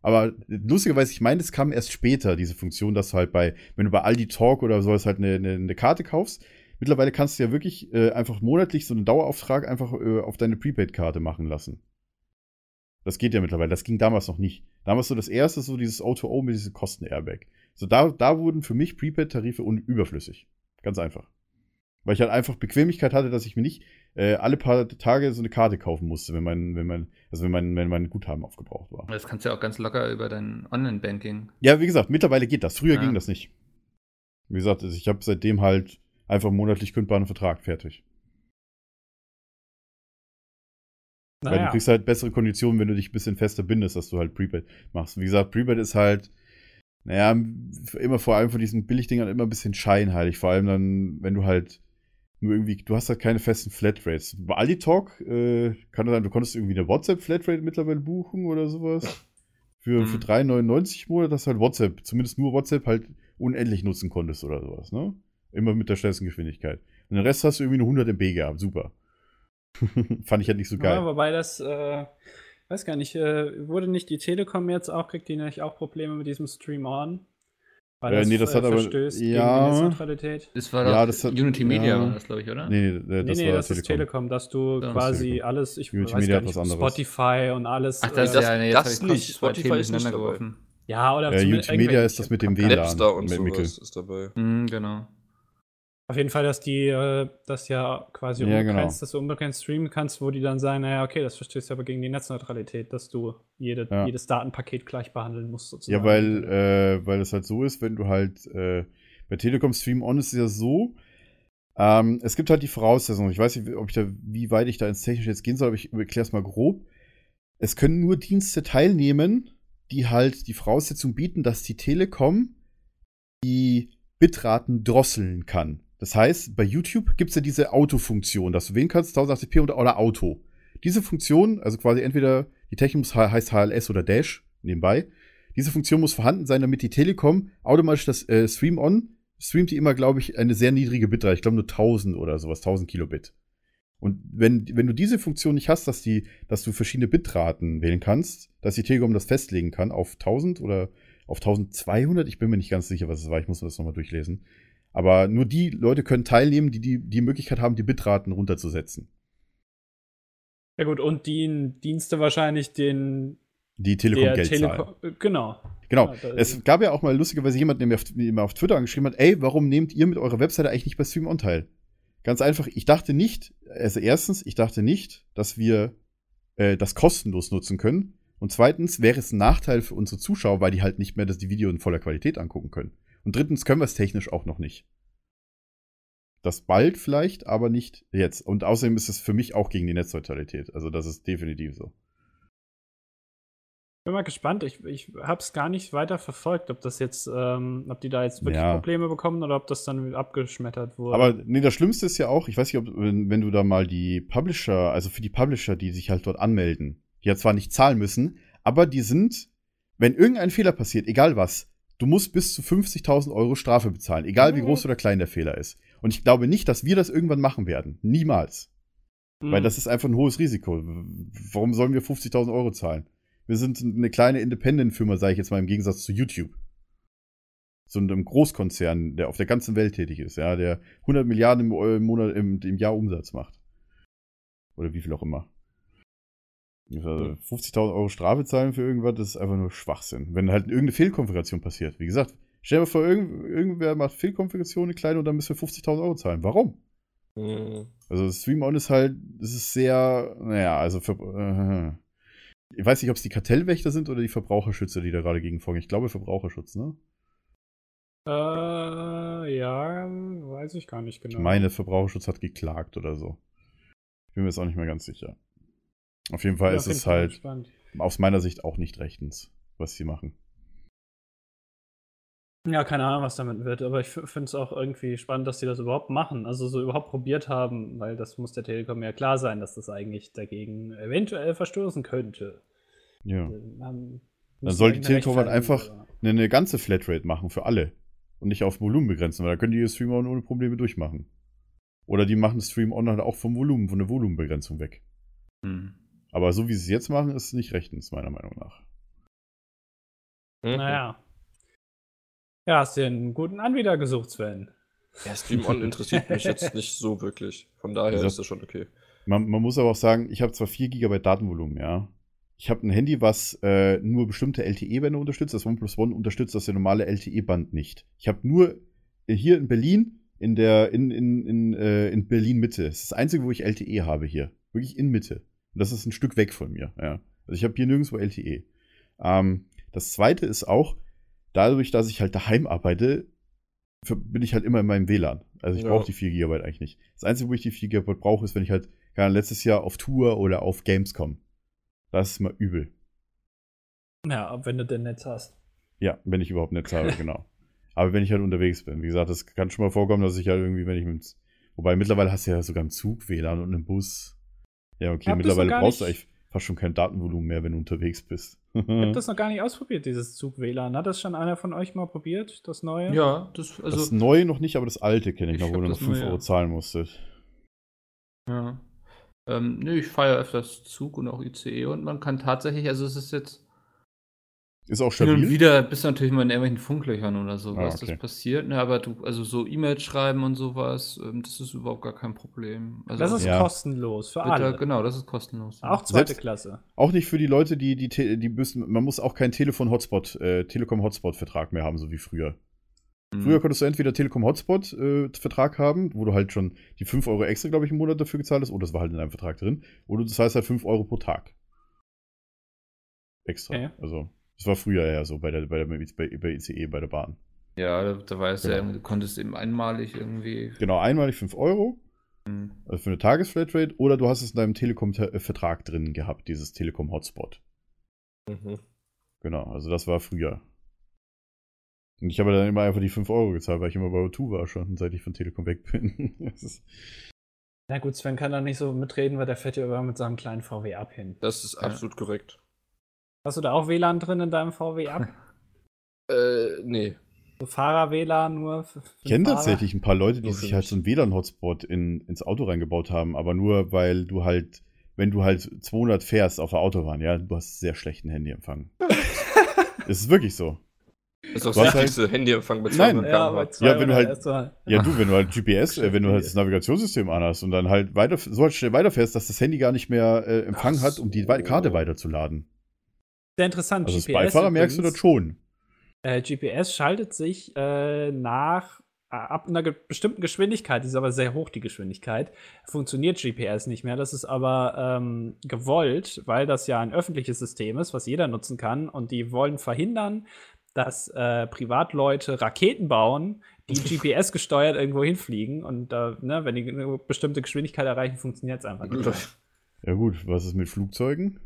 Aber lustigerweise, ich meine, das kam erst später, diese Funktion, dass du halt bei, wenn du bei Aldi Talk oder sowas halt eine, eine, eine Karte kaufst, mittlerweile kannst du ja wirklich äh, einfach monatlich so einen Dauerauftrag einfach äh, auf deine Prepaid-Karte machen lassen. Das geht ja mittlerweile. Das ging damals noch nicht. Damals so das erste, so dieses O2O mit diesem Kosten-Airbag. So da, da wurden für mich Prepaid-Tarife un- überflüssig. Ganz einfach. Weil ich halt einfach Bequemlichkeit hatte, dass ich mir nicht äh, alle paar Tage so eine Karte kaufen musste, wenn mein, wenn mein, also wenn mein, wenn mein Guthaben aufgebraucht war. Das kannst du ja auch ganz locker über dein Online-Banking. Ja, wie gesagt, mittlerweile geht das. Früher Ja. ging das nicht. Wie gesagt, also ich habe seitdem halt einfach monatlich kündbaren Vertrag fertig. Weil du Naja, kriegst halt bessere Konditionen, wenn du dich ein bisschen fester bindest, dass du halt Prepaid machst. Wie gesagt, Prepaid ist halt, naja, immer vor allem von diesen Billigdingern immer ein bisschen scheinheilig. Vor allem dann, wenn du halt nur irgendwie, du hast halt keine festen Flatrates. Bei Aldi Talk äh, kann das sein, du konntest irgendwie eine WhatsApp-Flatrate mittlerweile buchen oder sowas. Für, für Mhm. 3,99 im Monat, dass du halt WhatsApp, zumindest nur WhatsApp halt unendlich nutzen konntest oder sowas, ne? Immer mit der schnellsten Geschwindigkeit. Und den Rest hast du irgendwie nur 100 MB gehabt. Super. Fand ich halt nicht so geil. Ja, wobei das, äh, weiß gar nicht, äh, wurde nicht die Telekom jetzt auch, kriegt die nicht auch Probleme mit diesem Stream On? Weil Äh, nee, das hat aber- verstößt ja. gegen die Netzneutralität. Das war Ja, doch das hat- Unity Media, ja. war das, glaube ich, oder? Nee, nee, äh, Nee, das nee, war das ist Telekom, dass du Ja. quasi Telekom. alles, ich Unity weiß Media gar hat nicht. Spotify und alles. Ach, das, äh, das- ja, nee, das nicht. Spotify ist nicht dabei. geworfen. ja, oder Äh, YouTube Media ist das mit dem. WLAN. Napster und sowas ist dabei. Mhm, genau. Auf jeden Fall, dass die äh, das ja quasi Ja, genau. unbegrenzt, dass du unbegrenzt streamen kannst, wo die dann sagen, naja, okay, das verstößt aber gegen die Netzneutralität, dass du jede, Ja. jedes Datenpaket gleich behandeln musst, sozusagen. Ja, weil, äh, weil es halt so ist, wenn du halt äh, bei Telekom Stream On ist es ja so, ähm, es gibt halt die Voraussetzungen. Ich weiß nicht, ob ich da, wie weit ich da ins Technische jetzt gehen soll, aber ich erkläre es mal grob. Es können nur Dienste teilnehmen, die halt die Voraussetzung bieten, dass die Telekom die Bitraten drosseln kann. Das heißt, bei YouTube gibt es ja diese Auto-Funktion, dass du wählen kannst, 1080p oder, Auto. Diese Funktion, also quasi entweder die Technik heißt HLS oder Dash nebenbei, Diese Funktion muss vorhanden sein, damit die Telekom automatisch das äh, Stream On streamt die immer, glaube ich, eine sehr niedrige Bitrate. Ich glaube nur 1000 oder sowas, 1000 Kilobit. Und wenn, wenn du diese Funktion nicht hast, dass, die, dass du verschiedene Bitraten wählen kannst, dass die Telekom das festlegen kann auf 1000 oder auf 1200, ich bin mir nicht ganz sicher, was es war, ich muss mir das nochmal durchlesen. Aber nur die Leute können teilnehmen, die die, die Möglichkeit haben, die Bitraten runterzusetzen. Ja gut, und die Dienste wahrscheinlich den Die Telekom Geld. Telekom. Genau. Genau. Ja, es gab ja auch mal lustigerweise jemanden, der mir auf, der mir auf Twitter angeschrieben hat, ey, warum nehmt ihr mit eurer Webseite eigentlich nicht bei Stream On teil? Ganz einfach, ich dachte nicht, also erstens, ich dachte nicht, dass wir äh, das kostenlos nutzen können. Und zweitens wäre es ein Nachteil für unsere Zuschauer, weil die halt nicht mehr das die Video in voller Qualität angucken können. Und drittens können wir es technisch auch noch nicht. Das bald vielleicht, aber nicht jetzt. Und außerdem ist es für mich auch gegen die Netzneutralität. Also das ist definitiv so. Bin mal gespannt. Ich, ich habe es gar nicht weiter verfolgt, ob das jetzt, ähm, ob die da jetzt wirklich Ja. Probleme bekommen oder ob das dann abgeschmettert wurde. Aber nee, das Schlimmste ist ja auch, ich weiß nicht, ob, wenn, wenn du da mal die Publisher, also für die Publisher, die sich halt dort anmelden, die ja zwar nicht zahlen müssen, aber die sind, wenn irgendein Fehler passiert, egal was, du musst bis zu 50.000 Euro Strafe bezahlen, egal wie Mhm. groß oder klein der Fehler ist. Und ich glaube nicht, dass wir das irgendwann machen werden. Niemals. Hm. Weil das ist einfach ein hohes Risiko. Warum sollen wir 50.000 Euro zahlen? Wir sind eine kleine Independent-Firma, sage ich jetzt mal, im Gegensatz zu YouTube. So einem Großkonzern, der auf der ganzen Welt tätig ist, ja, der 100 Milliarden im, Eu- im Monat, im, im Jahr Umsatz macht. Oder wie viel auch immer. Also 50.000 Euro Strafe zahlen für irgendwas, das ist einfach nur Schwachsinn. Wenn halt irgendeine Fehlkonfiguration passiert. Wie gesagt, stell dir mal vor, irgend, irgendwer macht Fehlkonfiguration, eine kleine, und dann müssen wir 50.000 Euro zahlen. Warum? Mhm. Also Stream On ist halt, es ist sehr, naja, also für, äh, ich weiß nicht, ob es die Kartellwächter sind oder die Verbraucherschützer, die da gerade gegen vorgehen. Ich glaube Verbraucherschutz, ne? Äh, ja, weiß ich gar nicht genau. Ich meine, Verbraucherschutz hat geklagt oder so. Ich bin mir jetzt auch nicht mehr ganz sicher. Auf jeden Fall Bin ist es halt gespannt. aus meiner Sicht auch nicht rechtens, was sie machen. Ja, keine Ahnung, was damit wird, aber ich finde es auch irgendwie spannend, dass sie das überhaupt machen, also so überhaupt probiert haben, weil das muss der Telekom ja klar sein, dass das eigentlich dagegen eventuell verstoßen könnte. Ja. Haben- Dann soll die Telekom halt einfach eine, eine ganze Flatrate machen für alle. Und nicht auf Volumen begrenzen, weil da können die ihr Stream On ohne Probleme durchmachen. Oder die machen Stream On halt auch vom Volumen, von der Volumenbegrenzung weg. Hm. Aber so wie sie es jetzt machen, ist es nicht rechtens, meiner Meinung nach. Mhm. Naja. Ja, hast dir einen guten Anbieter gesucht, Sven. Ja, Stream On interessiert mich jetzt nicht so wirklich. Von daher Ja. ist das schon okay. Man, man muss aber auch sagen, ich habe zwar 4 GB Datenvolumen, ja. Ich habe ein Handy, was äh, nur bestimmte LTE-Bänder unterstützt. Das OnePlus One unterstützt das normale LTE-Band nicht. Ich habe nur hier in Berlin, in der, in, in, in, äh, in Berlin Mitte. Das ist das einzige, wo ich LTE habe hier. Wirklich in Mitte. Das ist ein Stück weg von mir, ja. Also ich habe hier nirgendwo LTE. Ähm, das zweite ist auch, dadurch, dass ich halt daheim arbeite, für- bin ich halt immer in meinem WLAN. Also ich Ja. brauche die 4 GB eigentlich nicht. Das Einzige, wo ich die 4 GB brauche, ist, wenn ich halt keine Ahnung, letztes Jahr auf Tour oder auf Gamescom. Das ist mal übel. Ja, wenn du denn Netz hast. Ja, wenn ich überhaupt Netz habe, genau. Aber wenn ich halt unterwegs bin. Wie gesagt, das kann schon mal vorkommen, dass ich halt irgendwie, wenn ich mit. Wobei mittlerweile hast du ja sogar im Zug WLAN und im Bus. Ja, okay, Hab mittlerweile brauchst du eigentlich fast schon kein Datenvolumen mehr, wenn du unterwegs bist. Ich habe das noch gar nicht ausprobiert, dieses Zug-WLAN. Hat das schon einer von euch mal probiert, das neue? Ja, das, also, das neue noch nicht, aber das alte kenne ich, Ich noch, wo hab du noch das 5 neue. Euro zahlen musstest. ja. Ähm, nö, ich feiere öfters Zug und auch ICE und man kann tatsächlich, also es ist jetzt Ist auch hin und stabil. wieder bist du natürlich mal in irgendwelchen Funklöchern oder sowas, Ah, okay. das passiert, ne, aber du, also so E-Mails schreiben und sowas, ähm, das ist überhaupt gar kein Problem. Also Das ist Ja. kostenlos für bitte, alle. genau, das ist kostenlos. Auch zweite Selbst- Klasse. Auch nicht für die Leute, die, die, die müssen, man muss auch keinen Telefon-Hotspot, äh, Telekom-Hotspot-Vertrag mehr haben, so wie früher. Mhm. Früher konntest du entweder Telekom-Hotspot-Vertrag haben, wo du halt schon die 5 Euro extra, glaube ich, im Monat dafür gezahlt hast, oder das war halt in deinem Vertrag drin, oder das heißt halt 5 Euro pro Tag. Extra. Okay. Also, das war früher ja so bei der, bei der bei, bei ICE, bei der Bahn. Ja, da, da war es ja, Genau. irgendwie, du konntest eben einmalig irgendwie. Genau, einmalig 5 Euro, Mhm. also für eine Tagesflatrate, oder du hast es in deinem Telekom-Vertrag drin gehabt, dieses Telekom-Hotspot. Mhm. Genau, also das war früher. Und ich habe dann immer einfach die 5 Euro gezahlt, weil ich immer bei O2 war schon, seit ich von Telekom weg bin. Na gut, Sven kann da nicht so mitreden, weil der fährt ja immer mit seinem kleinen VW ab hin. Das ist Ja. absolut korrekt. Hast du da auch WLAN drin in deinem VW ab? Äh, nee. So Fahrer-WLAN nur? für- für Ich kenne tatsächlich ein paar Leute, die sich halt so einen WLAN-Hotspot in, ins Auto reingebaut haben, aber nur weil du halt, wenn du halt 200 fährst auf der Autobahn, ja, du hast sehr schlechten Handyempfang. Es ist wirklich so. Das ist doch Du das hast halt- wichtigste Handyempfang bei Nein. 200 Ja, bei zwei Ja, wenn du halt- Ja, du, wenn du halt GPS, äh, wenn du halt das Navigationssystem anhast und dann halt weiter, so halt schnell weiterfährst, dass das Handy gar nicht mehr äh, Empfang Ach hat, um die so. Karte weiterzuladen. Sehr interessant. Also als GPS Beifahrer merkst du übrigens. das schon. Äh, GPS schaltet sich äh, nach äh, ab einer ge bestimmten Geschwindigkeit, die ist aber sehr hoch, die Geschwindigkeit, funktioniert GPS nicht mehr. Das ist aber ähm, gewollt, weil das ja ein öffentliches System ist, was jeder nutzen kann. Und die wollen verhindern, dass äh, Privatleute Raketen bauen, die GPS gesteuert irgendwo hinfliegen. Und äh, ne, wenn die eine bestimmte Geschwindigkeit erreichen, funktioniert es einfach nicht. Ja gut, was ist mit Flugzeugen?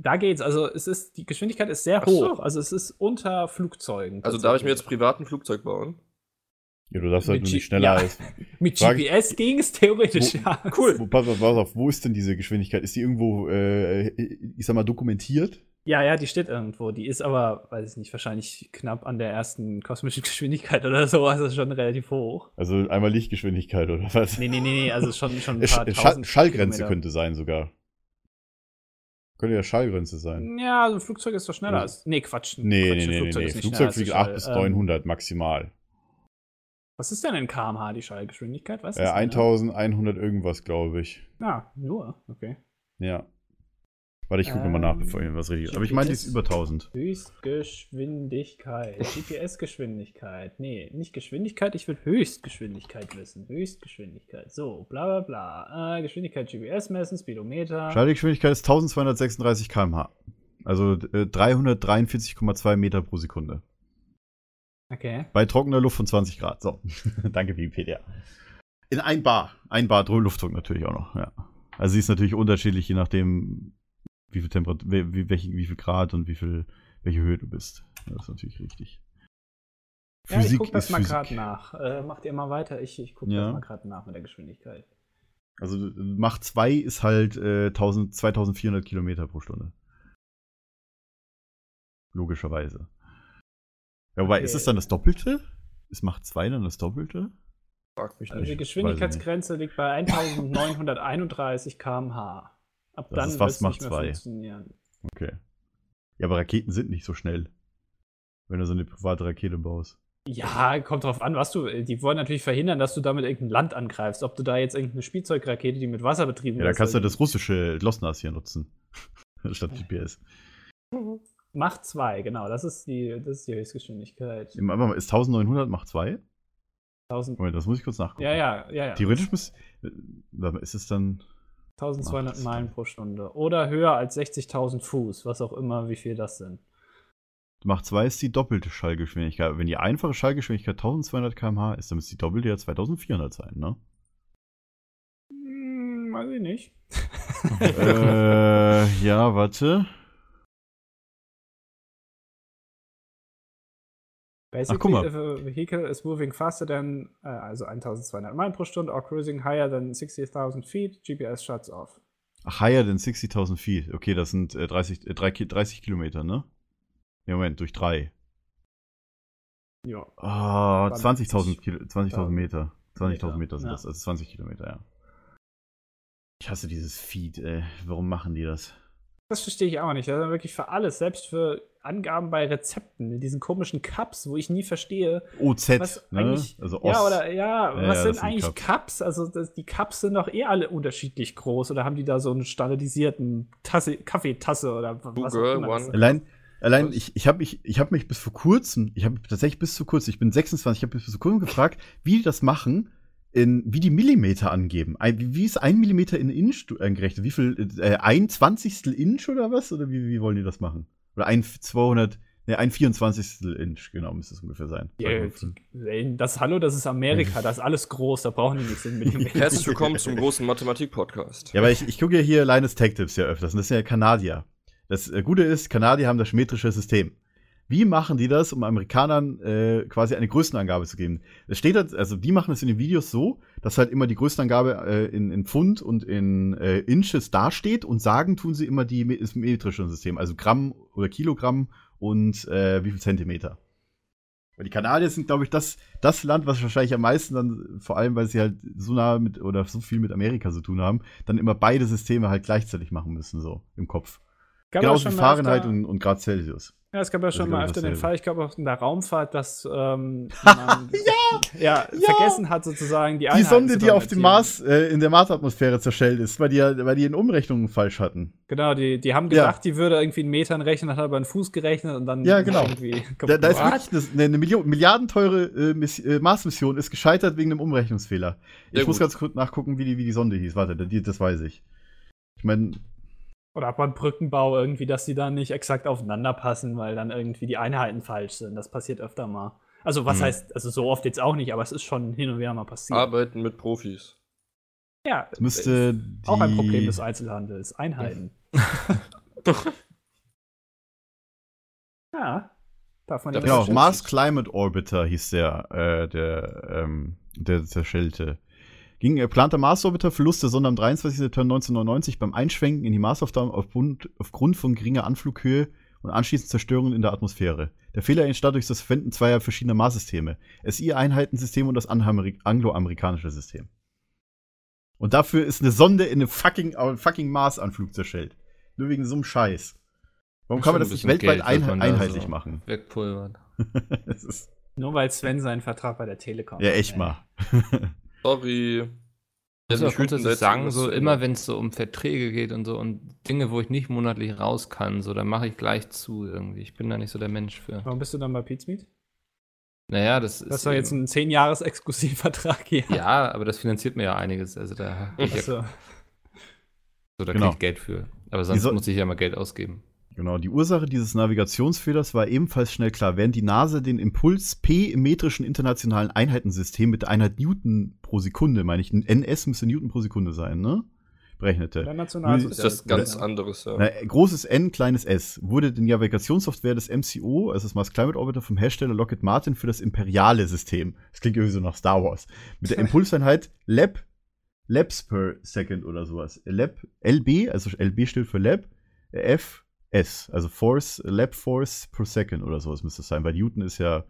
Da geht's. Also es ist, die Geschwindigkeit ist sehr Ach so. hoch. Also es ist unter Flugzeugen. Also darf ich mir jetzt privat ein Flugzeug bauen? Ja, du darfst halt nur nicht schneller ja. als. Mit Frage- GPS ging es theoretisch, Wo- ja. Wo, pass auf, pass auf, wo ist denn diese Geschwindigkeit? Ist die irgendwo, äh, ich sag mal, dokumentiert? Ja, ja, die steht irgendwo. Die ist aber, weiß ich nicht, wahrscheinlich knapp an der ersten kosmischen Geschwindigkeit oder so. Also schon relativ hoch. Also einmal Lichtgeschwindigkeit oder was? Nee, nee, nee, nee, also schon, schon ein paar Sch- Schallgrenze Kilometer. könnte sein sogar. Könnte ja Schallgrenze sein. Ja, also ein Flugzeug ist doch schneller Ja. als. Nee, Quatsch. Nee, Quatsch, nee, ein nee, nee, Flugzeug nee. nicht Flugzeug fliegt die 8 Schall. bis Ähm, 900 maximal. Was ist denn in kmh die Schallgeschwindigkeit? Du Äh, das, Anna? 1100 irgendwas, glaube ich. Ja, nur, okay. Ja. Warte, ich gucke nochmal nach, Ähm, bevor ich was richtig. Aber ich meine, die ist GPS. über 1000. Höchstgeschwindigkeit. GPS-Geschwindigkeit. Nee, nicht Geschwindigkeit, ich will Höchstgeschwindigkeit wissen. Höchstgeschwindigkeit. So, bla bla bla. Äh, Geschwindigkeit GPS messen, Speedometer. Schallgeschwindigkeit ist 1236 km/h. Also äh, 343,2 Meter pro Sekunde. Okay. Bei trockener Luft von 20 Grad. So. Danke, Wikipedia. In ein Bar. Ein Bar Dr- Luftdruck natürlich auch noch, ja. Also sie ist natürlich unterschiedlich, je nachdem, wie viel Temperatur, wie, welche- wie viel Grad und wie viel, welche Höhe du bist. Das ist natürlich richtig. Ja, ich guck das ist mal Physik. gerade nach. Äh, macht ihr mal weiter, ich, ich gucke Ja. das mal gerade nach mit der Geschwindigkeit. Also äh, Mach 2 ist halt äh, 1000, 2400 Kilometer pro Stunde. Logischerweise. Ja, wobei, Okay. ist es dann das Doppelte? Ist Mach 2 dann das Doppelte? Frag mich Also nicht. die Geschwindigkeitsgrenze liegt bei 1931 km/h. Ab Das dann ist wird fast es Mach nicht mehr 2. funktionieren. Okay. Ja, aber Raketen sind nicht so schnell. Wenn du so eine private Rakete baust. Ja, kommt drauf an, was du. Die wollen natürlich verhindern, dass du damit irgendein Land angreifst. Ob du da jetzt irgendeine Spielzeugrakete, die mit Wasser betrieben Ja, dann wird, kannst du das russische Glossnas hier nutzen. Statt GPS. Mach 2, genau. Das ist die, das ist die Höchstgeschwindigkeit. Ist 1900 Mach 2? 1000, Moment, das muss ich kurz nachgucken. ja, ja, ja, ja. Theoretisch muss. äh, Ist es dann. 1200 Mach Meilen pro Stunde. Oder höher als 60.000 Fuß, was auch immer, wie viel das sind. Mach 2 ist die doppelte Schallgeschwindigkeit. Wenn die einfache Schallgeschwindigkeit 1200 km/h ist, dann müsste die doppelte ja 2400 sein, ne? Hm, weiß ich nicht. äh, ja, warte. Basic guck mal. ve- vehicle is moving faster than, äh, also 1200 Meilen pro Stunde, or cruising higher than 60.000 feet, GPS shuts off. Ach, higher than 60.000 feet. Okay, das sind äh, 30, äh, drei Ki- 30 Kilometer, ne? Ja, Moment, durch 3. Ja. Ah, 20.000 20.000 Kilo- 20.000 Meter. 20.000 Meter, Meter sind ja. das, also 20 Kilometer, ja. Ich hasse dieses Feed, ey. Warum machen die das? Das verstehe ich auch nicht. Also wirklich für alles, selbst für Angaben bei Rezepten, in diesen komischen Cups, wo ich nie verstehe, OZ, was ne? eigentlich. Also ja, Ost. oder ja, Ja, was ja, das sind eigentlich Cups. Cups? Also das, die Cups sind doch eh alle unterschiedlich groß oder haben die da so einen standardisierten Tasse, Kaffeetasse oder Two was girl, auch immer. das one- ist. Allein, allein ich, ich habe mich, ich hab mich bis vor kurzem, ich habe tatsächlich bis zu kurzem, ich bin 26, ich habe bis vor kurzem gefragt, wie die das machen, in, wie die Millimeter angeben. Ein, wie, ist ein Millimeter in Inch du- eingerechnet? Wie viel, äh, ein Zwanzigstel Inch oder was? Oder wie, wie wollen die das machen? Oder ein 200, ne, ein Vierundzwanzigstel Inch, genau, müsste es ungefähr sein. Ja, die- das Hallo, das ist Amerika, das ist alles groß, da brauchen die nichts in Millimeter. Herzlich willkommen zum großen Mathematik-Podcast. Ja, aber ich, ich gucke ja hier Linus Tech Tips ja öfters und das sind ja Kanadier. Das äh, Gute ist, Kanadier haben das metrische System. Wie machen die das, um Amerikanern äh, quasi eine Größenangabe zu geben? Es steht halt, also die machen es in den Videos so, dass halt immer die Größenangabe äh, in, in Pfund und in äh, Inches dasteht und sagen tun sie immer die das metrische System, also Gramm oder Kilogramm und äh, wie viel Zentimeter. Weil die Kanadier sind, glaube ich, das, das Land, was wahrscheinlich am meisten dann, vor allem, weil sie halt so nah mit oder so viel mit Amerika zu tun haben, dann immer beide Systeme halt gleichzeitig machen müssen, so im Kopf. Gab Genauso wie Fahrenheit und, und Grad Celsius. Ja, es gab ja schon mal öfter den. Fall, ich glaube auch in der Raumfahrt, dass ähm, man ja, vergessen hat sozusagen die Die Einheiten Sonde, zu die auf dem. Mars, äh, in der Marsatmosphäre zerschellt ist, weil die, ja- weil die in Umrechnungen falsch hatten. Genau, die, die haben Ja. gedacht, die würde irgendwie in Metern rechnen, hat aber einen Fuß gerechnet und dann Ja, genau. irgendwie Da, da ist wirklich eine, eine Million, milliardenteure äh, Miss, äh, Mars-Mission ist gescheitert wegen einem Umrechnungsfehler. Ich muss ganz kurz nachgucken, wie die, wie die Sonde hieß. Warte, die, das weiß ich. Ich meine, Oder beim Brückenbau irgendwie, dass die dann nicht exakt aufeinander passen, weil dann irgendwie die Einheiten falsch sind. Das passiert öfter mal. Also was Hm. heißt, also so oft jetzt auch nicht, aber es ist schon hin und wieder mal passiert. Arbeiten mit Profis. ja, es müsste die, auch ein Problem des Einzelhandels. Einheiten. ja, darf man Ja, Genau. Mars Climate Orbiter hieß der, äh, der, ähm, der zerschellte. Ging äh, planter Mars-Orbiter Verlust der Sonde am 23. September 1999 beim Einschwenken in die Marsaufgabe aufgrund, aufgrund von geringer Anflughöhe und anschließend Zerstörungen in der Atmosphäre. Der Fehler entstand durch das Verwenden zweier verschiedener Marssysteme. SI-Einheitensystem und das angloamerikanische System. Und dafür ist eine Sonde in einem fucking, äh, fucking Mars-Anflug zerschellt. Nur wegen so einem Scheiß. Warum kann man das nicht weltweit Geld, ein, einheitlich so machen? Ist, Nur weil Sven seinen Vertrag bei der Telekom ja, hat, echt ey. mal. Sorry. Ich muss Ja, wütend grundsätzlich setzen, sagen, das so immer wenn es so um Verträge geht und so und Dinge, wo ich nicht monatlich raus kann, so, dann mache ich gleich zu irgendwie. Ich bin da nicht so der Mensch für. Warum bist du dann bei Pizmeet? Naja, das Du ist. hast doch jetzt einen 10-Jahres-Exklusivvertrag hier. ja, aber das finanziert mir ja einiges. Also da, ich ja, Achso. so, da Genau. krieg ich Geld für. Aber sonst soll- muss ich ja mal Geld ausgeben. Genau, die Ursache dieses Navigationsfehlers war ebenfalls schnell klar. Während die NASA den Impuls P im metrischen internationalen Einheitensystem mit der Einheit Newton pro Sekunde, meine ich, NS müsste Newton pro Sekunde sein, ne? Berechnete. Der Ist das ganz anderes, ja. Na, großes N, kleines s, wurde die Navigationssoftware des MCO, also das Mars Climate Orbiter vom Hersteller Lockheed Martin für das imperiale System. Das klingt irgendwie so nach Star Wars. Mit der Impulseinheit Lab, Labs per Second oder sowas. Lab, LB, also LB steht für Lab, F, S, also Force, Lab Force per Second oder sowas müsste es sein, weil Newton ist ja,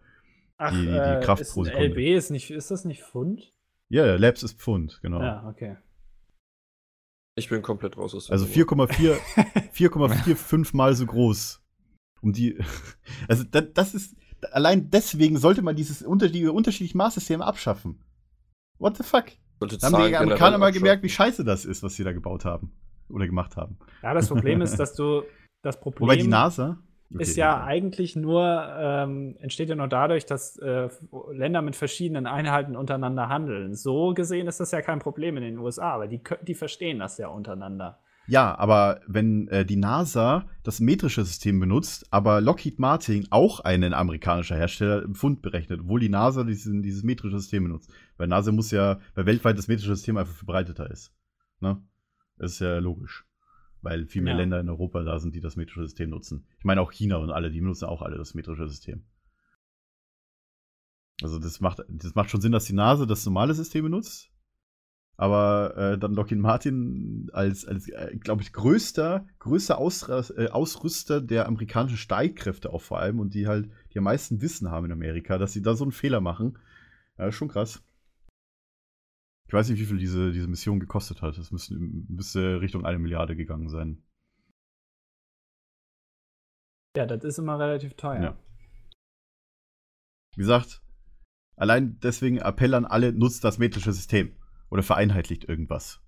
Ach, die- die äh, Kraft ist pro Sekunde. LB, ist, nicht, ist das nicht Pfund? ja, Labs ist Pfund, genau. Ja, okay. Ich bin komplett raus aus der Also Nummer. 4,4 4,45 mal so groß. Um die. Also das, das ist. Allein deswegen sollte man dieses unter, die unterschiedlichen Maßsysteme abschaffen. What the fuck? Sollte Da haben die Amerikaner mal gemerkt, wie scheiße das ist, was sie da gebaut haben. Oder gemacht haben. Ja, das Problem ist, dass du das Problem Wobei die NASA. ist Okay, ja eigentlich nur, ähm, entsteht ja nur dadurch, dass äh, Länder mit verschiedenen Einheiten untereinander handeln. So gesehen ist das ja kein Problem in den USA, weil die, die verstehen das ja untereinander. Ja, aber wenn äh, die NASA das metrische System benutzt, aber Lockheed Martin auch einen amerikanischer Hersteller im Pfund berechnet, obwohl die NASA diesen, dieses metrische System benutzt. Weil NASA muss ja, weil weltweit das metrische System einfach verbreiteter ist. Ne? Das ist ja logisch. Weil viel mehr Ja. Länder in Europa da sind, die das metrische System nutzen. Ich meine auch China und alle, die benutzen auch alle das metrische System. Also das macht, das macht schon Sinn, dass die NASA das normale System benutzt. Aber äh, dann Lockheed Martin als, als äh, glaube ich, größter, größter Ausra äh, Ausrüster der amerikanischen Streitkräfte auch vor allem und die halt, die am meisten Wissen haben in Amerika, dass sie da so einen Fehler machen. Ja, ist schon krass. Ich weiß nicht, wie viel diese, diese Mission gekostet hat. Es müsste, müsste Richtung eine Milliarde gegangen sein. Ja, das ist immer relativ teuer. Ja. Wie gesagt, allein deswegen Appell an alle, nutzt das metrische System. Oder vereinheitlicht irgendwas.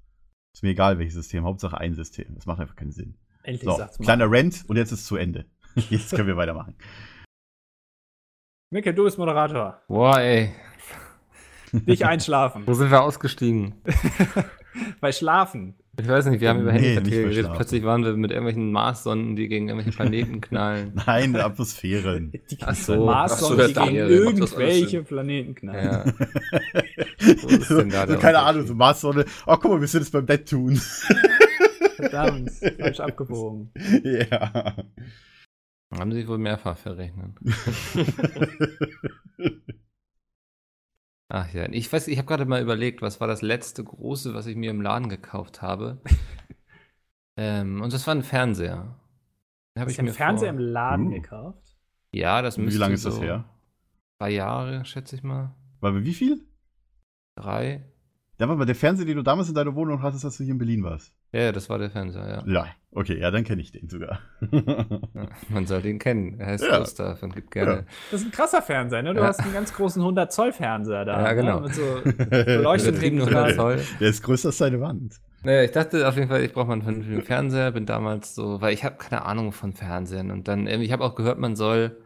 Ist mir egal, welches System. Hauptsache ein System. Das macht einfach keinen Sinn. Endlich So, sagt's mal. kleiner Rant und jetzt ist zu Ende. Jetzt können wir weitermachen. Mikkel, du bist Moderator. Boah, ey. Nicht einschlafen. Wo sind wir ausgestiegen? Bei Schlafen. Ich weiß nicht, wir haben über Nee, Handyverträge nicht geredet. Plötzlich waren wir mit irgendwelchen Marssonden, die gegen irgendwelche Planeten knallen. Nein, Atmosphären. Die Ach so. Mars Ach so, und ja, die gegen irgendwelche. Planeten knallen. Ja. ist denn da so, keine Ahnung, so Marssonne. Oh, guck mal, wir sind jetzt beim Bett tun. Verdammt, falsch abgebogen. ja. Haben sie wohl mehrfach verrechnet. Ach ja, ich weiß, ich habe gerade mal überlegt, was war das letzte große, was ich mir im Laden gekauft habe. ähm, und das war ein Fernseher. Den Hast du einen Fernseher im Laden Uh. gekauft? Ja, das Wie müsste lange ist so das her? Drei Jahre, schätze ich mal. Weil wie viel? Drei. Ja, warte mal, der Fernseher, den du damals in deiner Wohnung hattest, als du hier in Berlin warst. Ja, ja, das war der Fernseher, ja. Ja, okay, ja, dann kenne ich den sogar. ja. Man sollte ihn kennen. Er heißt Ja. Gustav und gibt gerne. Das ist ein krasser Fernseher, ne? Du Ja. hast einen ganz großen 100 Zoll Fernseher da. Ja, genau. Ne? Mit so Beleuchtet Übertrieben hinten 100 dran. Zoll. der ist größer als seine Wand. Naja, ich dachte auf jeden Fall, ich brauche mal einen vernünftigen Fernseher. Bin damals so, weil ich habe keine Ahnung von Fernsehen. Und dann, irgendwie, ich habe auch gehört, man soll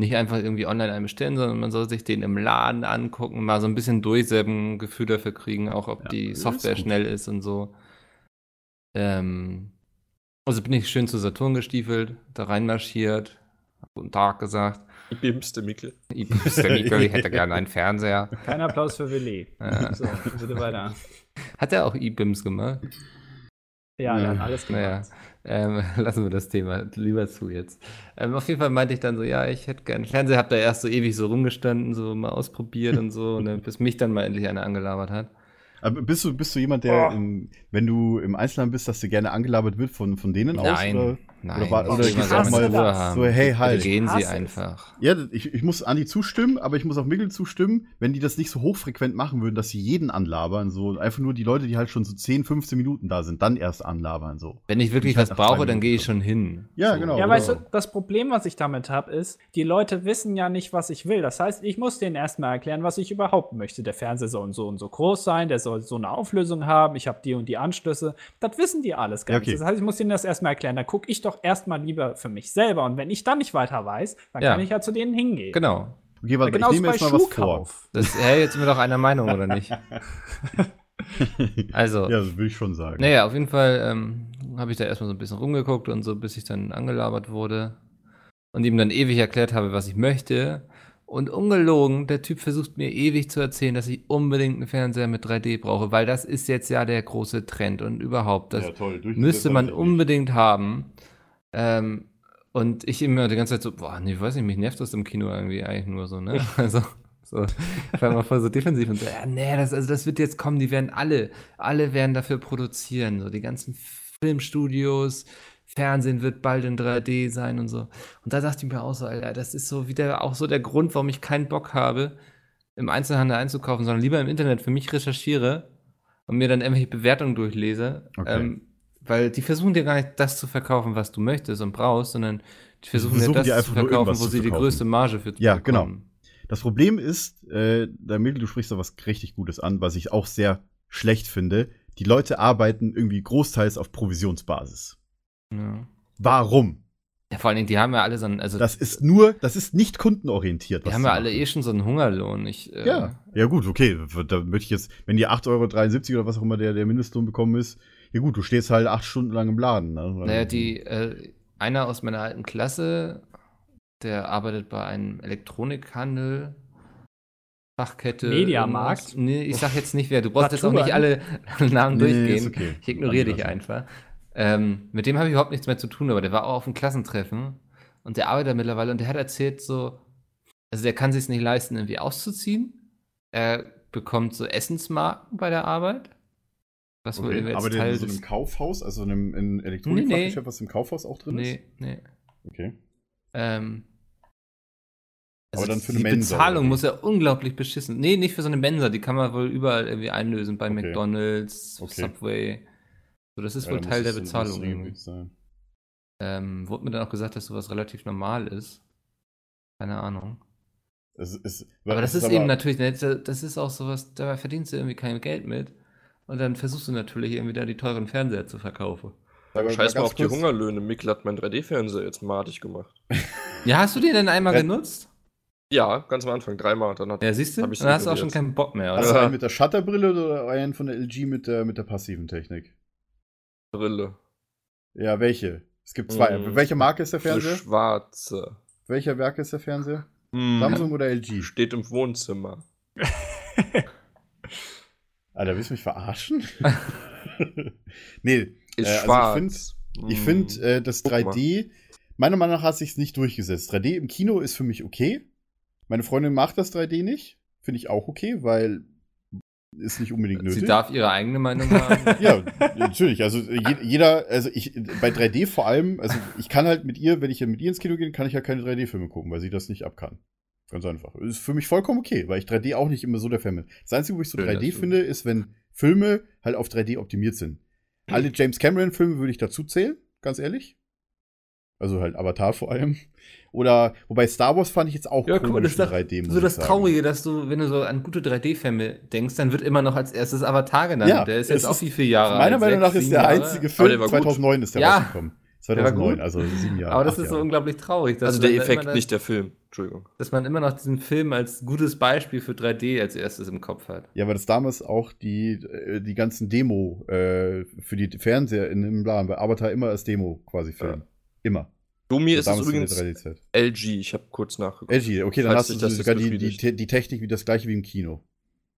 nicht einfach irgendwie online einen bestellen, sondern man soll sich den im Laden angucken, mal so ein bisschen durchsäben, ein Gefühl dafür kriegen, auch ob Ja, die ist Software gut. schnell ist und so. Ähm, also bin ich schön zu Saturn gestiefelt, da reinmarschiert, hab guten Tag gesagt. Ich bimste Mikkel. Ich bin der Mikkel, ich hätte gerne einen Fernseher. Kein Applaus für Willi. Ja. So, bitte weiter. Hat er auch E-Bims gemacht? Ja, der Ja. hat alles gemacht. Naja, ähm, lassen wir das Thema lieber zu jetzt. Ähm, auf jeden Fall meinte ich dann so, ja, ich hätte gerne Fernseher, hab da erst so ewig so rumgestanden, so mal ausprobiert und so, ne, bis mich dann mal endlich einer angelabert hat. Aber bist du, bist du jemand, der, Oh. in, wenn du im Einzelhandel bist, dass dir gerne angelabert wird von, von denen aus? Nein, Oder? Nein, oder war- ich oder will gehst mal so, hey, Bitte halt. Gehen Ich Sie einfach. Ja, ich, ich muss Andi zustimmen, aber ich muss auch Mickel zustimmen, wenn die das nicht so hochfrequent machen würden, dass sie jeden anlabern, so einfach nur die Leute, die halt schon so 10, 15 Minuten da sind, dann erst anlabern, so. Wenn ich wirklich Ich halt was brauche, dann gehe ich schon. hin. Ja, genau. Ja, weißt du, das Problem, was ich damit habe, ist, die Leute wissen ja nicht, was ich will. Das heißt, ich muss denen erstmal erklären, was ich überhaupt möchte. Der Fernseher soll so und so groß sein, der soll so eine Auflösung haben, ich habe die und die Anschlüsse. Das wissen die alles gar Ja, nicht. okay. Das heißt, ich muss denen das erstmal erklären. Dann gucke ich doch erstmal lieber für mich selber. Und wenn ich dann nicht weiter weiß, dann Ja. kann ich ja zu denen hingehen. Genau. Okay, warte, mal, ich nehme bei jetzt mal was vor. Schuhkauf. Das, hey, jetzt sind wir doch einer Meinung, oder nicht? Also, Ja, das will ich schon sagen. Naja, auf jeden Fall ähm, habe ich da erstmal so ein bisschen rumgeguckt und so, bis ich dann angelabert wurde und ihm dann ewig erklärt habe, was ich möchte. Und ungelogen, der Typ versucht mir ewig zu erzählen, dass ich unbedingt einen Fernseher mit 3D brauche, weil das ist jetzt ja der große Trend und überhaupt, das ja, toll. müsste man unbedingt haben. Ähm, und ich immer die ganze Zeit so, boah, nee, ich weiß nicht, mich nervt das im Kino irgendwie eigentlich nur so, ne? Also, so, ich war immer voll so defensiv und so, ja, nee, das, also das wird jetzt kommen, die werden alle, alle werden dafür produzieren, so die ganzen Filmstudios, Fernsehen wird bald in 3D sein und so. Und da dachte ich mir auch so, Alter, das ist so wieder auch so der Grund, warum ich keinen Bock habe, im Einzelhandel einzukaufen, sondern lieber im Internet für mich recherchiere und mir dann irgendwelche Bewertungen durchlese. Okay. Ähm, weil die versuchen dir gar nicht das zu verkaufen, was du möchtest und brauchst, sondern die versuchen, versuchen dir das zu verkaufen, wo sie die größte Marge für Ja, genau. bekommen. Das Problem ist, äh, Mikkel, du sprichst da was richtig Gutes an, was ich auch sehr schlecht finde. Die Leute arbeiten irgendwie großteils auf Provisionsbasis. Ja. Warum? ja, vor allen Dingen, die haben ja alle so einen, also Das ist nur, das ist nicht kundenorientiert. die haben ja alle eh schon so einen Hungerlohn. Ich, äh, Ja, ja gut, okay. Da möchte ich jetzt, wenn die 8,73 Euro oder was auch immer der, der Mindestlohn bekommen ist, ja gut, du stehst halt acht Stunden lang im Laden. Ne? Naja, die, äh, einer aus meiner alten Klasse, der arbeitet bei einem Elektronikhandel, Fachkette. Mediamarkt? Nee, ich sag jetzt nicht wer. Du brauchst jetzt auch nicht alle Namen Nee, durchgehen. okay. Ich ignoriere dich einfach. Ähm, mit dem habe ich überhaupt nichts mehr zu tun, aber der war auch auf einem Klassentreffen und der arbeitet mittlerweile und der hat erzählt so, also der kann sich nicht leisten, irgendwie auszuziehen. Er bekommt so Essensmarken bei der Arbeit. Was Okay. jetzt Aber Teil in so einem Kaufhaus, also in einem in Elektronikfachgeschäft, was im Kaufhaus auch drin Nee, nee. ist? Okay. Ähm, Aber dann für eine die Mensa, Bezahlung oder muss ja unglaublich beschissen. Nee, nicht für so eine Mensa, die kann man wohl überall irgendwie einlösen, bei Okay. McDonalds, Okay. Subway. So, das ist Ja, wohl Teil der Bezahlung. Industriegebiet irgendwie. sein. Ähm, wurde mir dann auch gesagt, dass sowas relativ normal ist. Keine Ahnung. Es ist, Aber das es ist eben natürlich, ne, das ist auch sowas, da verdienst du irgendwie kein Geld mit. Und dann versuchst du natürlich irgendwie da die teuren Fernseher zu verkaufen. Scheiß mal auf die Hungerlöhne. Mikkel hat mein 3D-Fernseher jetzt madig gemacht. Ja, hast du den denn einmal Ja. genutzt? Ja, ganz am Anfang, dreimal. Dann hat Ja, siehst du? Dann hast du auch schon keinen Bock mehr, Hast du oder? einen mit der Shutterbrille oder einen von der LG mit der, mit der passiven Technik? Brille. Ja, welche? Es gibt zwei. Mm. Welche Marke ist der Fernseher? schwarze. Welcher Werk ist der Fernseher? Hm, Samsung oder LG? Steht im Wohnzimmer. Alter, willst du mich verarschen? nee, Ist Äh, also ich. Ich Hm. finde, äh, das Guck mal. 3D meiner Meinung nach hat sich nicht durchgesetzt. 3D im Kino ist für mich okay. Meine Freundin mag das 3D nicht. Finde ich auch okay, weil ist nicht unbedingt nötig. Sie darf ihre eigene Meinung haben. ja, natürlich. Also je, jeder, also ich bei 3D vor allem, also ich kann halt mit ihr, wenn ich mit ihr ins Kino gehe, kann ich ja keine 3D-Filme gucken, weil sie das nicht ab kann. Ganz einfach. Ist für mich vollkommen okay, weil ich 3D auch nicht immer so der Fan bin. Das Einzige, wo ich so Schön, 3D dass du- finde, ist, wenn Filme halt auf 3D optimiert sind. Alle James Cameron-Filme würde ich dazu zählen, ganz ehrlich. Also halt Avatar vor allem. Oder, wobei Star Wars fand ich jetzt auch Ja, guck mal, das ist in doch 3D, muss so das. Traurige, dass du, wenn du so an gute 3D-Filme denkst, dann wird immer noch als erstes Avatar genannt. Ja, der ist jetzt auch wie viele Jahre Meiner alt? Meinung nach ist der Jahre? einzige Aber Film, der war gut. 2009 ist der Ja. rausgekommen. War 2009, gut. also sieben Jahre. Aber das ist so Jahre. unglaublich traurig. Dass Also man der Effekt, immer nicht der Film. Entschuldigung. Dass man immer noch diesen Film als gutes Beispiel für 3D als erstes im Kopf hat. Ja, weil das damals auch die, äh, die ganzen Demo äh, für die Fernseher in dem Plan bei Avatar immer als Demo quasi filmen. Immer. Domi ist es Damals in der übrigens 3D-Zeit. LG. Ich habe kurz nachgeguckt. LG, okay, dann hast du das sogar die, die, die Technik wie das gleiche wie im Kino.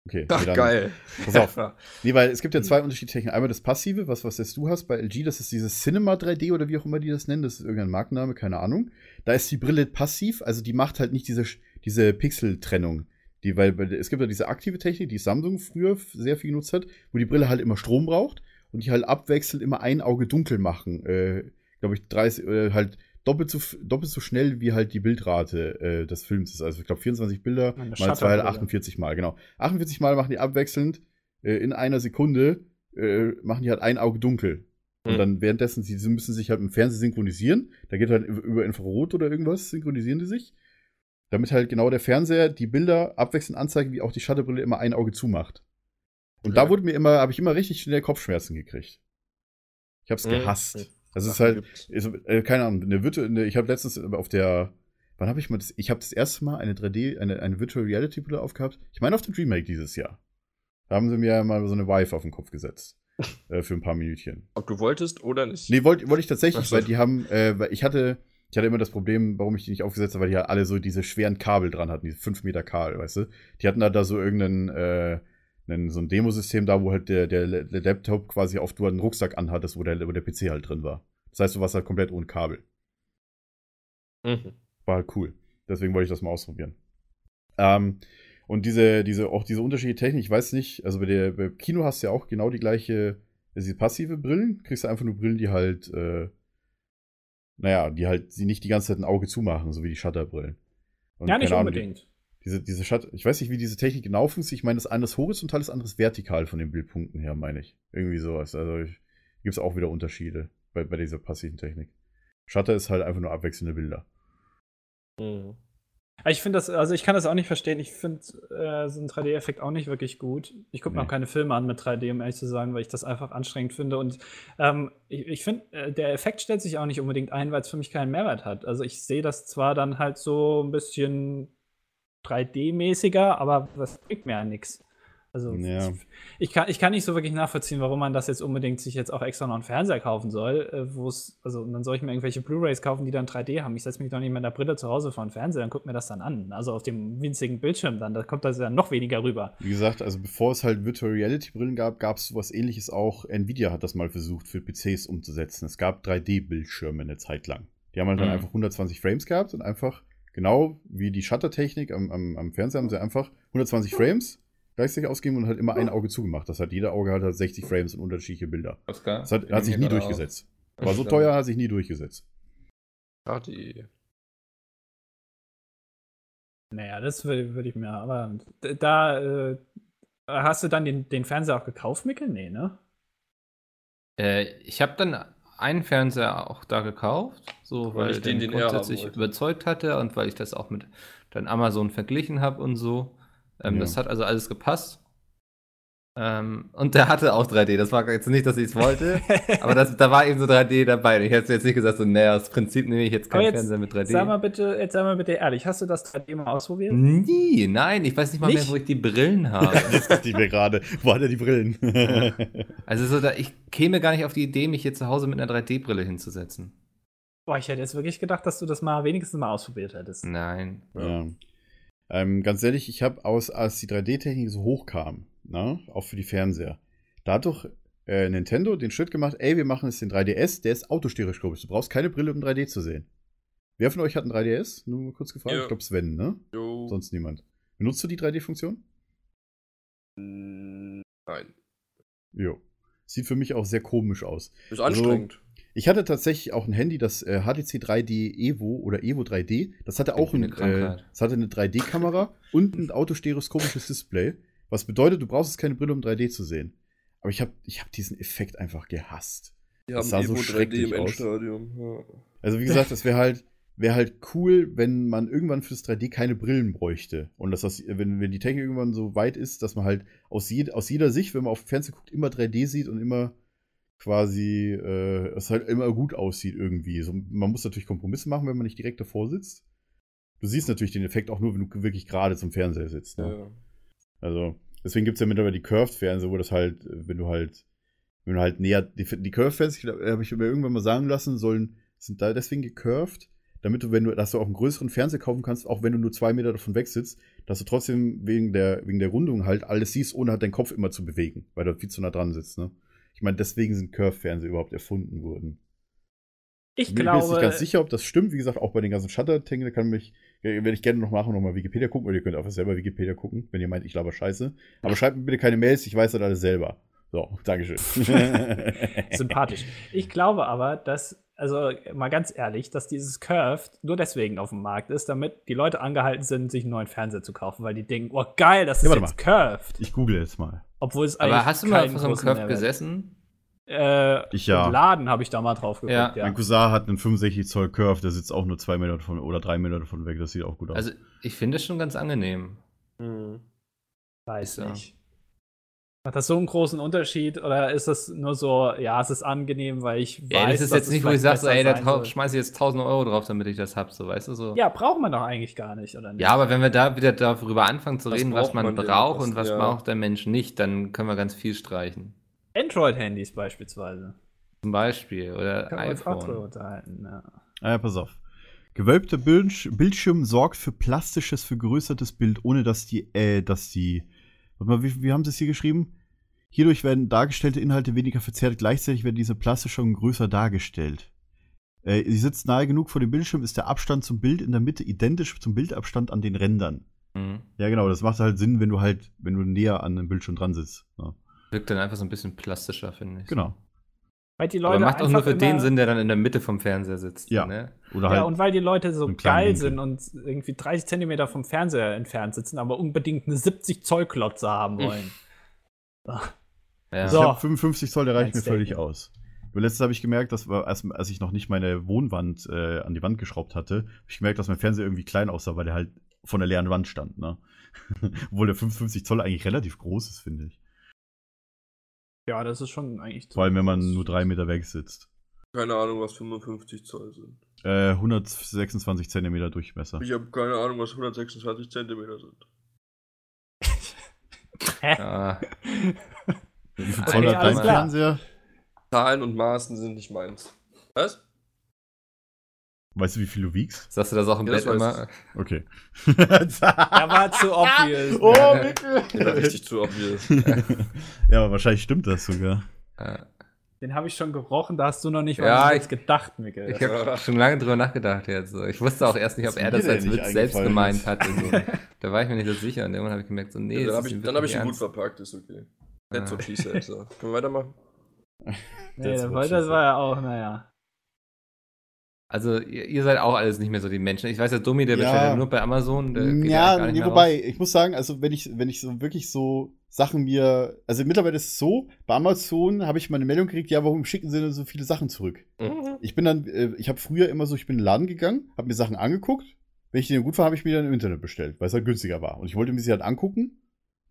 Okay. Ach, nee, geil. Pass auf. Nee, weil es gibt ja zwei unterschiedliche Techniken. Einmal das Passive, was, was jetzt du hast bei LG, das ist dieses Cinema 3D oder wie auch immer die das nennen. Das ist irgendein Markenname, keine Ahnung. Da ist die Brille passiv, also die macht halt nicht diese, diese Pixeltrennung. Die, weil, es gibt ja diese aktive Technik, die Samsung früher sehr viel genutzt hat, wo die Brille halt immer Strom braucht und die halt abwechselnd immer ein Auge dunkel machen. Äh, Glaube ich, 30, äh, halt doppelt so, doppelt so schnell wie halt die Bildrate äh, des Films ist. Also ich glaube 24 Bilder Eine mal zwei, halt Shutterbrille. 48 Mal, genau. 48 Mal machen die abwechselnd äh, in einer Sekunde, äh, machen die halt ein Auge dunkel. Und Hm. dann währenddessen, sie, sie müssen sich halt im Fernsehen synchronisieren. Da geht halt über Infrarot oder irgendwas, synchronisieren die sich. Damit halt genau der Fernseher die Bilder abwechselnd anzeigt, wie auch die Shutterbrille immer ein Auge zumacht. Und da Ja. wurde mir immer, habe ich immer richtig schnell Kopfschmerzen gekriegt. Ich hab's Mhm. gehasst. Also es ist Sachen halt, ist, äh, keine Ahnung, eine Virtu eine, ich habe letztens auf der, wann habe ich mal das, ich habe das erste Mal eine 3D, eine, eine Virtual Reality Brille aufgehabt. Ich meine auf dem Dreamake dieses Jahr. Da haben sie mir ja mal so eine Vive auf den Kopf gesetzt. äh, für ein paar Minütchen. Ob du wolltest oder nicht. Nee, wollte wollte ich tatsächlich, weil die haben, äh, weil ich hatte, ich hatte immer das Problem, warum ich die nicht aufgesetzt habe, weil die halt alle so diese schweren Kabel dran hatten, diese 5 Meter Kabel, weißt du? Die hatten da, da so irgendeinen, äh, einen, so ein Demosystem da, wo halt der, der, der Laptop quasi auf du einen Rucksack anhattest, wo der, wo der PC halt drin war. Das heißt, du warst halt komplett ohne Kabel. Mhm. War halt cool. Deswegen wollte ich das mal ausprobieren. Ähm, und diese, diese, auch diese unterschiedliche Technik, ich weiß nicht, also bei der bei Kino hast du ja auch genau die gleiche, diese passive Brillen, kriegst du einfach nur Brillen, die halt, äh, naja, die halt sie nicht die ganze Zeit ein Auge zumachen, so wie die Shutterbrillen. Und Ja, nicht keine Ahnung, unbedingt. Diese, diese Shutter, ich weiß nicht, wie diese Technik genau funktioniert. Ich meine, das eine ist horizontal, das andere ist vertikal von den Bildpunkten her, meine ich. Irgendwie sowas. Also gibt es auch wieder Unterschiede bei, bei dieser passiven Technik. Shutter ist halt einfach nur abwechselnde Bilder. Mhm. Aber Ich finde das, also ich kann das auch nicht verstehen. Ich finde äh, so einen 3D-Effekt auch nicht wirklich gut. Ich gucke mir Nee. auch keine Filme an mit 3D, um ehrlich zu sagen, weil ich das einfach anstrengend finde. Und ähm, ich, ich finde, äh, der Effekt stellt sich auch nicht unbedingt ein, weil es für mich keinen Mehrwert hat. Also ich sehe das zwar dann halt so ein bisschen 3D-mäßiger, aber das bringt mir ja nichts. Also Ja. ich, ich, kann, ich kann nicht so wirklich nachvollziehen, warum man das jetzt unbedingt sich jetzt auch extra noch einen Fernseher kaufen soll, äh, wo es, also und dann soll ich mir irgendwelche Blu-Rays kaufen, die dann 3D haben. Ich setze mich doch nicht mit der Brille zu Hause vor den Fernseher und gucke mir das dann an. Also auf dem winzigen Bildschirm dann, da kommt das ja noch weniger rüber. Wie gesagt, also bevor es halt Virtual Reality Brillen gab, gab es sowas ähnliches auch. Nvidia hat das mal versucht für PCs umzusetzen. Es gab 3D-Bildschirme eine Zeit lang. Die haben halt dann Mhm. einfach 120 Frames gehabt und einfach, genau wie die Shuttertechnik am, am, am Fernseher, haben sie einfach 120 Frames gleichzeitig ausgegeben und halt immer ein Auge zugemacht. Das hat jeder Auge halt 60 Frames und unterschiedliche Bilder. Das hat, hat sich nie durchgesetzt. War so teuer, hat sich nie durchgesetzt. HD. Naja, das würde würd ich mir, aber da äh, hast du dann den, den Fernseher auch gekauft, Mikkel? Nee, ne? Äh, ich habe dann einen Fernseher auch da gekauft, so Weil weil ich den, den, grundsätzlich überzeugt hatte und weil ich das auch mit dann Amazon verglichen habe und so. Ähm, Ja. Das hat also alles gepasst. Ähm, und der hatte auch 3D. Das war jetzt nicht, dass ich es wollte, aber das, da war eben so 3D dabei. Und ich hätte jetzt nicht gesagt, so, naja, das Prinzip nehme ich jetzt keinen jetzt Fernseher mit 3D. Sag mal bitte, jetzt sag mal bitte ehrlich, hast du das 3D mal ausprobiert? Nie, nein, ich weiß nicht mal mehr, Nicht? wo ich die Brillen habe. Das ich mir gerade. Wo hat er die Brillen? Also so, da, ich käme gar nicht auf die Idee, mich hier zu Hause mit einer 3D-Brille hinzusetzen. Boah, ich hätte jetzt wirklich gedacht, dass du das mal wenigstens mal ausprobiert hättest. Nein. Ja. Ähm, ganz ehrlich, ich habe aus, als die 3D-Technik so hochkam, ne, auch für die Fernseher, da hat doch äh, Nintendo den Schritt gemacht, ey, wir machen jetzt den 3DS, der ist autostereoskopisch. Du brauchst keine Brille, um 3D zu sehen. Wer von euch hat ein 3DS? Nur mal kurz gefragt. Ja. Ich glaube Sven, ne? Jo. Sonst niemand. Benutzt du die 3D-Funktion? Mm, Nein. Jo. Sieht für mich auch sehr komisch aus. Ist Also, anstrengend. Ich hatte tatsächlich auch ein Handy, das äh, HTC 3D Evo oder Evo 3D. Das hatte auch Eine ein, äh, das hatte eine 3D-Kamera und ein autostereoskopisches Display. Was bedeutet, du brauchst jetzt keine Brille, um 3D zu sehen. Aber ich habe ich hab diesen Effekt einfach gehasst. Die das haben sah so Evo 3D schrecklich im aus. Endstadium. Ja. Also wie gesagt, das wäre halt, wäre halt cool, wenn man irgendwann fürs 3D keine Brillen bräuchte. Und dass das, wenn, wenn die Technik irgendwann so weit ist, dass man halt aus, jed, aus jeder Sicht, wenn man auf den Fernseher guckt, immer 3D sieht und immer quasi äh, es halt immer gut aussieht irgendwie. So, man muss natürlich Kompromisse machen, wenn man nicht direkt davor sitzt. Du siehst natürlich den Effekt auch nur, wenn du wirklich gerade zum Fernseher sitzt. Ne? Ja. Also, deswegen gibt es ja mittlerweile die Curved-Fernseher, wo das halt, äh, wenn du halt, wenn du halt näher, die, die Curved-Fernseher, habe ich mir irgendwann mal sagen lassen, sollen, sind da deswegen gecurved, damit du, wenn du, dass du auch einen größeren Fernseher kaufen kannst, auch wenn du nur zwei Meter davon weg sitzt, dass du trotzdem wegen der, wegen der Rundung halt alles siehst, ohne halt deinen Kopf immer zu bewegen, weil du viel zu nah dran sitzt, ne? Ich meine, deswegen sind Curved-Fernseher überhaupt erfunden worden. Ich Ich bin mir glaube, nicht ganz sicher, ob das stimmt. Wie gesagt, auch bei den ganzen Shutter-Dingen, da kann mich, äh, werde ich gerne noch machen, noch mal Wikipedia gucken, oder ihr könnt einfach selber Wikipedia gucken, wenn ihr meint, ich laber Scheiße. Aber schreibt mir bitte keine Mails, ich weiß das alles selber. So, Dankeschön. sympathisch. Ich glaube aber, dass, also mal ganz ehrlich, dass dieses Curved nur deswegen auf dem Markt ist, damit die Leute angehalten sind, sich einen neuen Fernseher zu kaufen, weil die denken, oh geil, das ist Ja, jetzt Curved. ich google jetzt mal. Obwohl es eigentlich Aber hast du mal auf so einem großen Curve Mehrwert- gesessen? Äh, Ich ja. Laden habe ich da mal drauf geguckt, Ja. ja. Mein Cousin hat einen 65 Zoll Curve, der sitzt auch nur zwei Meter davon oder drei Meter davon weg. Das sieht auch gut aus. Also, ich finde es schon ganz angenehm. Mhm. Weiß Ja. nicht. Macht das so einen großen Unterschied oder ist das nur so, ja, es ist angenehm, weil ich Ja, weiß, das ist dass jetzt es nicht, wo ich sage, so, ey, da schmeiße ich jetzt 1000 Euro drauf, damit ich das hab, so, weißt du so. Ja, braucht man doch eigentlich gar nicht, oder nicht? Ja, aber wenn wir da wieder darüber anfangen zu Was reden, was man, man braucht und was ja. braucht der Mensch nicht, dann können wir ganz viel streichen. Android-Handys beispielsweise. Zum Beispiel. Oder uns auch drüber iPhone. unterhalten, ja. Ah, ja, pass auf. Gewölbter Bildsch Bildschirm sorgt für plastisches, vergrößertes Bild, ohne dass die, äh, dass die. Warte mal, wie, wie haben sie es hier geschrieben? Hierdurch werden dargestellte Inhalte weniger verzerrt, gleichzeitig werden diese Plastischungen größer dargestellt. Äh, sie sitzt nahe genug vor dem Bildschirm, ist der Abstand zum Bild in der Mitte identisch zum Bildabstand an den Rändern. Mhm. Ja, genau, das macht halt Sinn, wenn du halt, wenn du näher an dem Bildschirm dran sitzt. Ja, Wirkt dann einfach so ein bisschen plastischer, finde ich. genau. Weil die Leute Aber macht auch nur für den Sinn, der dann in der Mitte vom Fernseher sitzt. Ja. Ne? Oder Ja, halt. und weil die Leute so geil Winkel. sind und irgendwie 30 Zentimeter vom Fernseher entfernt sitzen, aber unbedingt eine 70 Zoll Klotze haben wollen. Ja. So. Ich habe 55 Zoll, der reicht mir völlig aus. Nur letztes habe ich gemerkt, dass als, als ich noch nicht meine Wohnwand äh, an die Wand geschraubt hatte, habe ich gemerkt, dass mein Fernseher irgendwie klein aussah, weil der halt von der leeren Wand stand. Ne? Obwohl der 55 Zoll eigentlich relativ groß ist, finde ich. Ja, das ist schon eigentlich. Vor allem, wenn man nur drei Meter weg sitzt. Keine Ahnung, was 55 Zoll sind. Äh, 126 Zentimeter Durchmesser. Ich habe keine Ahnung, was 126 Zentimeter sind. Hä? Ja. Wie viel Zoll hat dein. Fernseher? Zahlen und Maßen sind nicht meins. Was? Weißt du, wie viel du wiegst? Sagst du das auch im Ja, Bett immer? Okay. Er war zu obvious. oh, ne? Ja, richtig zu obvious. ja, aber wahrscheinlich stimmt das sogar. Den habe ich schon gebrochen, da hast du noch nicht Ja, was ich- gedacht, Mikkel. Ich habe schon lange drüber nachgedacht jetzt. Ich wusste auch erst nicht, ob er das als Witz selbst gemeint hatte. So. Da war ich mir nicht so sicher und irgendwann habe ich gemerkt, so, nee, Ja, dann habe ich, dann hab ich ihn gut verpackt, ist okay. That's what she said. So. Können wir weitermachen? nee, das war, war ja auch, naja. Also, ihr, ihr seid auch alles nicht mehr so die Menschen. Ich weiß ja, Domi, der Ja. bestellt ja nur bei Amazon. Ja, nicht nee, wobei, raus. ich muss sagen, also wenn ich, wenn ich so wirklich so Sachen mir, also mittlerweile ist es so, bei Amazon habe ich mal eine Meldung gekriegt, ja, warum schicken sie denn so viele Sachen zurück? Mhm. Ich bin dann, äh, ich habe früher immer so, ich bin in den Laden gegangen, habe mir Sachen angeguckt, wenn ich die gut war, habe ich mir dann im Internet bestellt, weil es halt günstiger war. Und ich wollte mir sie halt angucken.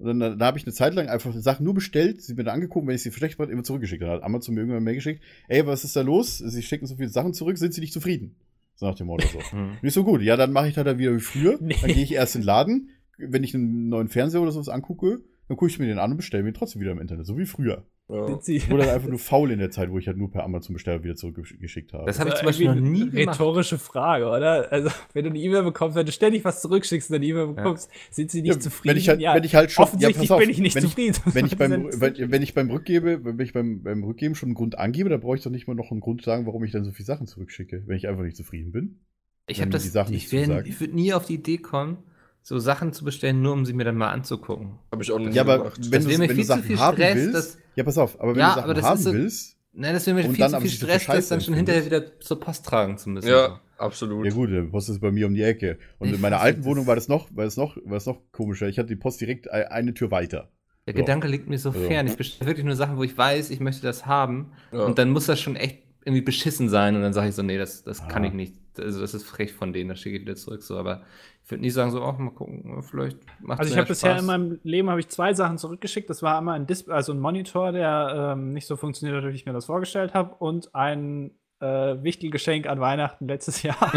Und dann da habe ich eine Zeit lang einfach Sachen nur bestellt, sie mir dann angeguckt, wenn ich sie schlecht war, immer zurückgeschickt. Dann hat Amazon mir irgendwann mehr geschickt, ey, was ist da los? Sie schicken so viele Sachen zurück, sind sie nicht zufrieden? So nach dem Motto so. Hm. Nicht so gut. Ja, dann mache ich halt wieder wie früher. Nee. Dann gehe ich erst in den Laden. Wenn ich einen neuen Fernseher oder sowas angucke, dann gucke ich mir den an und bestelle mir ihn trotzdem wieder im Internet. So wie früher. Ja. Ich wurde halt einfach nur faul in der Zeit, wo ich halt nur per Amazon Besteller wieder zurückgeschickt habe. Das habe ich zum Beispiel noch nie eine gemacht. Rhetorische Frage, oder? Also, wenn du eine E-Mail bekommst, wenn du ständig was zurückschickst und eine E-Mail bekommst, sind sie nicht Ja, zufrieden? Wenn ich halt, wenn ich halt schon, offensichtlich auf, bin ich nicht wenn zufrieden. wenn ich beim, wenn, wenn ich beim Rückgebe, wenn ich beim, beim Rückgeben schon einen Grund angebe, dann brauche ich doch nicht mal noch einen Grund sagen, warum ich dann so viele Sachen zurückschicke, wenn ich einfach nicht zufrieden bin. Ich habe das. die Sachen ich ich würde nie auf die Idee kommen, so Sachen zu bestellen, nur um sie mir dann mal anzugucken. Habe ich auch nicht Ja, aber gemacht. wenn, Das du, mir wenn du viel zu Sachen viel haben Stress, willst, das- ja, pass auf, aber wenn Ja, du Sachen haben ist so- willst, Nein, das wäre mir viel dann zu viel Stress, das dann schon hinterher wieder zur Post tragen zu müssen. Ja, absolut. ja gut, die Post ist bei mir um die Ecke. Und Ich in meiner alten Wohnung war das noch, war das noch, war das noch komischer. Ich hatte die Post direkt eine Tür weiter. Der So. Gedanke liegt mir so Also- fern. Ich bestelle wirklich nur Sachen, wo ich weiß, ich möchte das haben. Ja. Und dann muss das schon echt irgendwie beschissen sein. Und dann sage ich so, nee, das, das kann Ah. ich nicht. Also das ist frech von denen, das schicke ich wieder zurück. So, aber ich würde nie sagen, so, auch mal gucken, vielleicht macht Also ich habe bisher in meinem Leben habe ich zwei Sachen zurückgeschickt. Das war einmal ein Display, also ein Monitor, der ähm, nicht so funktioniert hat, wie ich mir das vorgestellt habe, und ein äh, Wichtelgeschenk an Weihnachten letztes Jahr,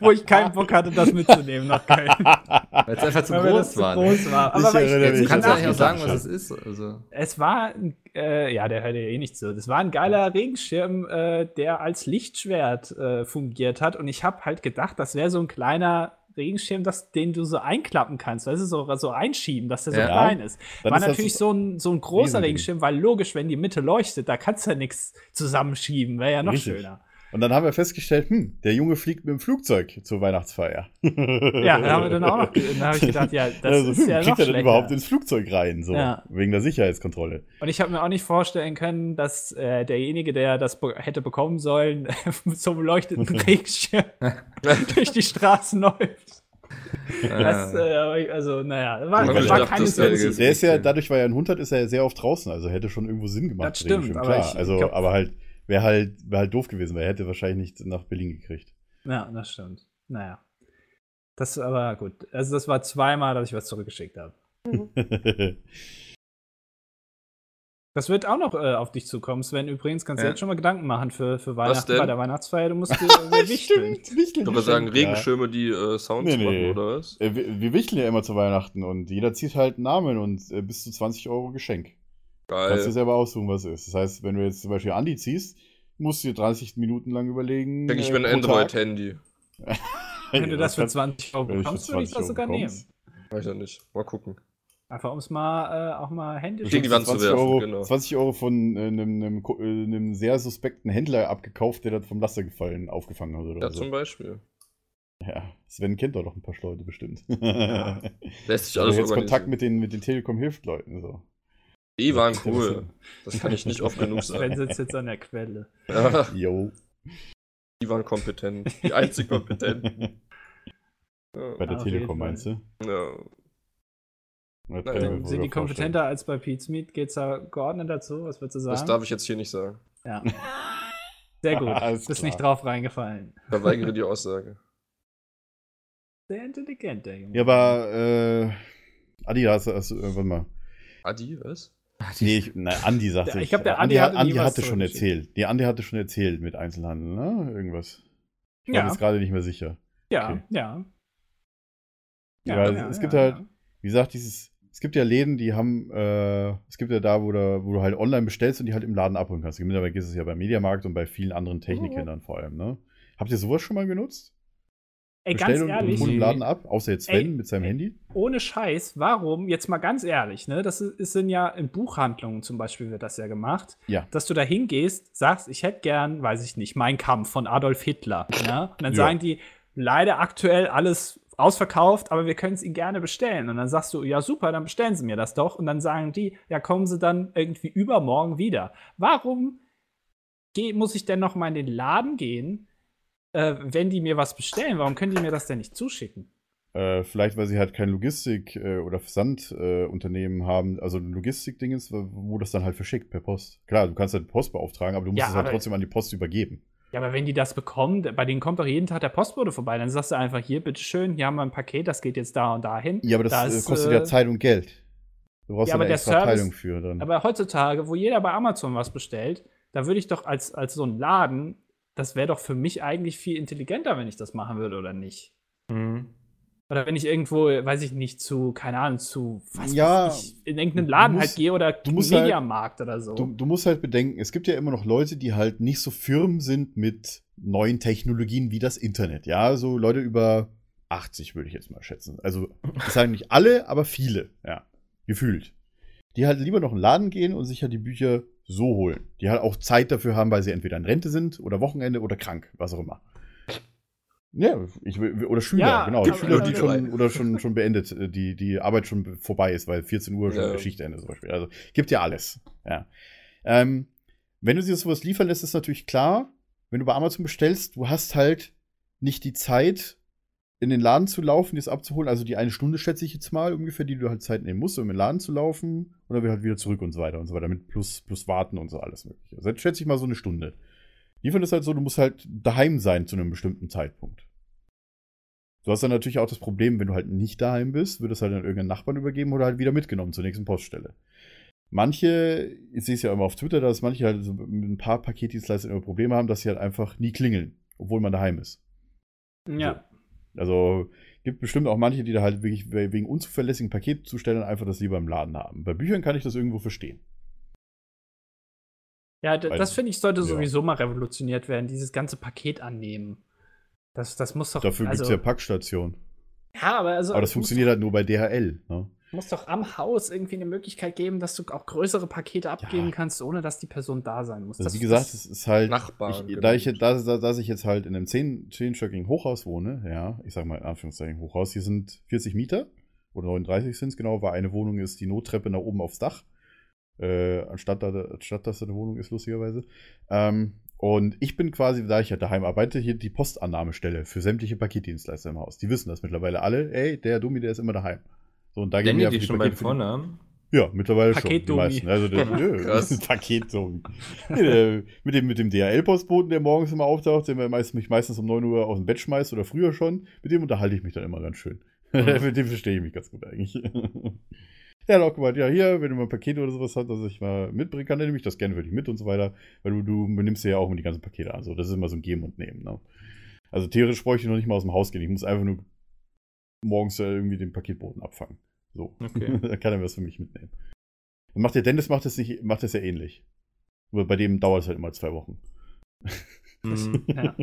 wo ich keinen Bock hatte, das mitzunehmen nach Köln. Weil es einfach zu groß zu war. ne? groß war. Ich Aber weil ich jetzt mich Du kannst an ja eigentlich auch sagen, was es ist. Also. Es war, ein- äh, ja, der hört ja eh nicht so. Das war ein geiler Regenschirm, äh, der als Lichtschwert äh, fungiert hat. Und ich habe halt gedacht, das wäre so ein kleiner Regenschirm, das, den du so einklappen kannst. Weißt du, so, so einschieben, dass der so Ja. klein ist. War ist das natürlich so ein, so ein großer. Regenschirm, weil logisch, wenn die Mitte leuchtet, da kannst du ja nichts zusammenschieben. Wäre ja noch Richtig. schöner. Und dann haben wir festgestellt, hm, der Junge fliegt mit dem Flugzeug zur Weihnachtsfeier. Ja, da haben wir dann auch noch, dann habe ich gedacht, ja, das also, ist hm, ja noch kriegt er denn schlechter. überhaupt ins Flugzeug rein? So, Ja. wegen der Sicherheitskontrolle. Und ich habe mir auch nicht vorstellen können, dass äh, derjenige, der das be hätte bekommen sollen, mit so einem leuchtenden Regenschirm durch die Straßen läuft. Das, äh, also, naja, war, war gedacht, keine Sinn. Der ist ja, dadurch, weil er ein Hund hat, ist er ja sehr oft draußen, also hätte schon irgendwo Sinn gemacht. Das stimmt, aber klar. ich also, glaub- aber halt, wäre halt, wär halt doof gewesen, weil er hätte wahrscheinlich nicht nach Berlin gekriegt. Ja, das stimmt. Naja. Das aber gut. Also, das war zweimal, dass ich was zurückgeschickt habe. Das wird auch noch äh, auf dich zukommen, Sven. Übrigens kannst du Ja. jetzt schon mal Gedanken machen für, für Weihnachten. denn? Bei der Weihnachtsfeier, du musst dir äh, wichteln. Wichteln, Ich würde sagen, stimmt, ja. Regenschirme, die äh, Sounds Nee, nee. machen, oder was? Äh, wir, wir wichteln ja immer zu Weihnachten und jeder zieht halt einen Namen und äh, bis zu 20 Euro Geschenk. Kannst du Geil. selber aussuchen, was es ist. Das heißt, wenn du jetzt zum Beispiel Andi ziehst, musst du dir 30 Minuten lang überlegen. Denke ich äh, mir ein pro Tag. Android-Handy. Wenn du das für kannst- 20 Euro bekommst, würde ich 20 das sogar nehmen. bekommst. Weiß ich ja nicht. Mal gucken. Einfach um es mal, äh, auch mal händisch Gegen die Wand zu 20 werfen, Euro, genau. 20 Euro von äh, einem, äh, einem sehr suspekten Händler abgekauft, der das vom Laster gefallen aufgefangen hat oder Ja, so. zum Beispiel. Ja, Sven kennt doch noch ein paar Leute bestimmt. Ja. Lässt sich Also alles jetzt Kontakt mit den, mit den Telekom-Hilft-Leuten. So. Die waren Ja, cool. Das kann ich nicht oft genug Sven sagen. sitzt jetzt an der Quelle. Ja, Yo. die waren kompetent. Die einzig kompetenten. Ja. Bei der jeden Telekom meinst du? Ja. Mir Sind die kompetenter als bei Pete's Meat? Geht's da geordnet dazu? Was würdest du sagen? Das darf ich jetzt hier nicht sagen. Ja. Sehr gut. Bist klar. nicht drauf reingefallen. Verweigere die Aussage. Sehr intelligent, der Junge. Ja, aber, äh, Adi, hast du, hast du, äh, warte mal. Adi, was? Nee, ich, nein, Andi sagte ich. ich glaub, der Andi, Andi hat, hatte Andi hatte schon erzählt. Nee, Andi hatte schon erzählt mit Einzelhandel, ne? Irgendwas. Ich Ja. mir jetzt gerade nicht mehr sicher. Ja, Okay. ja. Ja, es- es gibt halt- Wie gesagt, dieses, es gibt ja Läden, die haben, äh, es gibt ja da, wo, da, wo du halt online bestellst und die halt im Laden abholen kannst. Mittlerweile ist es ja beim Mediamarkt und bei vielen anderen Technikhändlern vor allem, ne? Habt ihr sowas schon mal genutzt? Ey, ganz ehrlich, und holen im Laden ab, außer jetzt Ey, Sven mit seinem ey. Handy? ohne Scheiß, warum, jetzt mal ganz ehrlich, ne, das ist, sind ja in Buchhandlungen zum Beispiel wird das ja gemacht, Ja. dass du da hingehst, sagst, ich hätte gern, weiß ich nicht, Mein Kampf von Adolf Hitler, ja, und dann Ja. sagen die, leider aktuell alles ausverkauft, aber wir können es ihnen gerne bestellen. Und dann sagst du, ja super, dann bestellen sie mir das doch. Und dann sagen die, ja kommen sie dann irgendwie übermorgen wieder. Warum geh, muss ich denn noch mal in den Laden gehen, äh, wenn die mir was bestellen? Warum können die mir das denn nicht zuschicken? Äh, vielleicht, weil sie halt kein Logistik- äh, oder Versandunternehmen äh, haben, also ein Logistikding ist, wo das dann halt verschickt per Post. Klar, du kannst halt Post beauftragen, aber du musst Ja, es halt trotzdem an die Post übergeben. Ja, aber wenn die das bekommen, bei denen kommt doch jeden Tag der Postbote vorbei. Dann sagst du einfach, hier, bitteschön, hier haben wir ein Paket, das geht jetzt da und dahin. Ja, aber das Da äh, kostet äh, ja Zeit und Geld. Du brauchst Ja, aber eine der extra Service- Abteilung für dann. Aber heutzutage, wo jeder bei Amazon was bestellt, da würde ich doch als, als so ein Laden, das wäre doch für mich eigentlich viel intelligenter, wenn ich das machen würde, oder nicht? Mhm. Oder wenn ich irgendwo, weiß ich nicht, zu, keine Ahnung, zu, was Ja, weiß ich, in irgendeinen Laden musst- halt gehe oder du musst halt- Mediamarkt oder so. Du, du musst halt bedenken, es gibt ja immer noch Leute, die halt nicht so firm sind mit neuen Technologien wie das Internet. Ja, so Leute über 80 würde ich jetzt mal schätzen. Also, ich sage nicht alle, aber viele, ja, gefühlt. Die halt lieber noch in den Laden gehen und sich halt die Bücher so holen. Die halt auch Zeit dafür haben, weil sie entweder in Rente sind oder Wochenende oder krank, was auch immer. Ja, ich, oder Schüler, Ja, genau. Schüler, die schon, oder schon, schon beendet, äh, die, die Arbeit schon vorbei ist, weil 14 Uhr schon Ja. Schichtende zum Beispiel. Also gibt ja alles. Ja. Ähm, wenn du dir sowas liefern lässt, ist natürlich klar, wenn du bei Amazon bestellst, du hast halt nicht die Zeit, in den Laden zu laufen, das abzuholen. Also die eine Stunde schätze ich jetzt mal ungefähr, die du halt Zeit nehmen musst, um in den Laden zu laufen. Und dann wieder halt wieder zurück und so weiter und so weiter. Mit plus, plus warten und so alles mögliche. Also jetzt schätze ich mal so eine Stunde. Liefern ist halt so, du musst halt daheim sein zu einem bestimmten Zeitpunkt. Du hast dann natürlich auch das Problem, wenn du halt nicht daheim bist, wird es halt an irgendeinen Nachbarn übergeben oder halt wieder mitgenommen zur nächsten Poststelle. Manche, ich sehe es ja immer auf Twitter, dass manche halt so mit ein paar Paketdienstleister immer Probleme haben, dass sie halt einfach nie klingeln, obwohl man daheim ist. Ja. Also gibt bestimmt auch manche, die da halt wirklich we- wegen unzuverlässigen Paketzustellern einfach das lieber im Laden haben. Bei Büchern kann ich das irgendwo verstehen. Ja, Weil- das finde ich, sollte ja. sowieso mal revolutioniert werden, dieses ganze Paket annehmen. Das, das muss doch. Dafür also, gibt es ja Packstationen. Ja, aber also. Aber das funktioniert halt nur bei DHL. Ne? Muss, doch am Haus irgendwie eine Möglichkeit geben, dass du auch größere Pakete abgeben Ja. kannst, ohne dass die Person da sein muss. Also Das- wie gesagt, das- es ist halt. Nachbarn, Ich, da, ich, da, da, dass ich jetzt halt in einem zehn- zehnstöckigen Hochhaus wohne, ja, ich sag mal in Anführungszeichen Hochhaus, hier sind 40 Mieter oder 39 sind es genau, weil eine Wohnung ist die Nottreppe nach oben aufs Dach. Äh, anstatt, da, anstatt dass da eine Wohnung ist, lustigerweise. Ähm, und ich bin quasi, da ich ja daheim arbeite, hier die Postannahmestelle für sämtliche Paketdienstleister im Haus. Die wissen das mittlerweile alle. Ey, der Dummi, der ist immer daheim. So, und da gehen wir die dich schon Pakete die- Vornamen? Ja, mittlerweile schon. Die Paket-Dummi. meisten. Also der. Paket. Nee, der, mit dem, mit dem DHL-Postboten, der morgens immer auftaucht, der meist, mich meistens um 9 Uhr aus dem Bett schmeißt oder früher schon, mit dem unterhalte ich mich dann immer ganz schön. mit dem verstehe ich mich ganz gut eigentlich. Der hat auch gemeint, ja, hier, wenn du mal ein Paket oder sowas hast, das ich mal mitbringen kann, dann nehme ich das gerne für dich mit und so weiter. Weil du, du benimmst dir ja auch immer die ganzen Pakete an. So, das ist immer so ein Geben und Nehmen. Ne? Also theoretisch bräuchte ich noch nicht mal aus dem Haus gehen. Ich muss einfach nur morgens äh, irgendwie den Paketboten abfangen. So. Okay. da kann er was für mich mitnehmen. Und macht der Dennis macht das nicht, macht das ja ähnlich. Nur bei dem dauert es halt immer zwei Wochen. Mhm. Ja.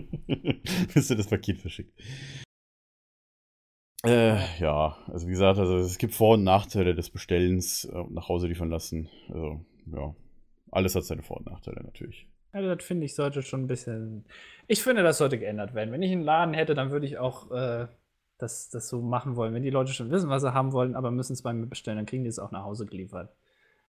Bis er das Paket verschickt. Äh, ja, also wie gesagt, also es gibt Vor- und Nachteile des Bestellens äh, nach Hause liefern lassen. Also, ja. Alles hat seine Vor- und Nachteile natürlich. Also das finde ich sollte schon ein bisschen. Ich finde, das sollte geändert werden. Wenn ich einen Laden hätte, dann würde ich auch äh, das, das so machen wollen. Wenn die Leute schon wissen, was sie haben wollen, aber müssen es bei mir bestellen, dann kriegen die es auch nach Hause geliefert.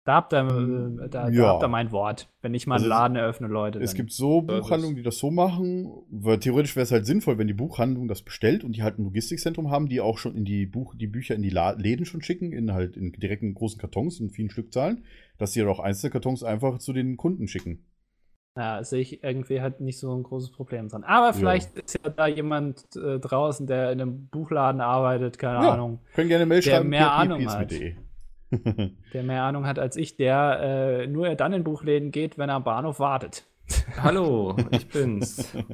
Da habt ihr, äh, da, da Ja. habt ihr mein Wort. Wenn ich mal einen Also, Laden eröffne, Leute. Es dann- gibt so Ja, Buchhandlungen, die das so machen, weil theoretisch wäre es halt sinnvoll, wenn die Buchhandlung das bestellt und die halt ein Logistikzentrum haben, die auch schon in die Buch, die Bücher in die La Läden schon schicken, in halt in direkten großen Kartons, in vielen Stückzahlen, dass sie halt auch einzelne Kartons einfach zu den Kunden schicken. Ja, sehe ich irgendwie halt nicht so ein großes Problem dran. Aber vielleicht ist ja da jemand äh, draußen, der in einem Buchladen arbeitet, keine Ja. Ahnung, Können gerne Mail Der schreiben, mehr PHP Ahnung hat. der mehr Ahnung hat als ich, der äh, nur dann in Buchläden geht, wenn er am Bahnhof wartet. Hallo, ich bin's.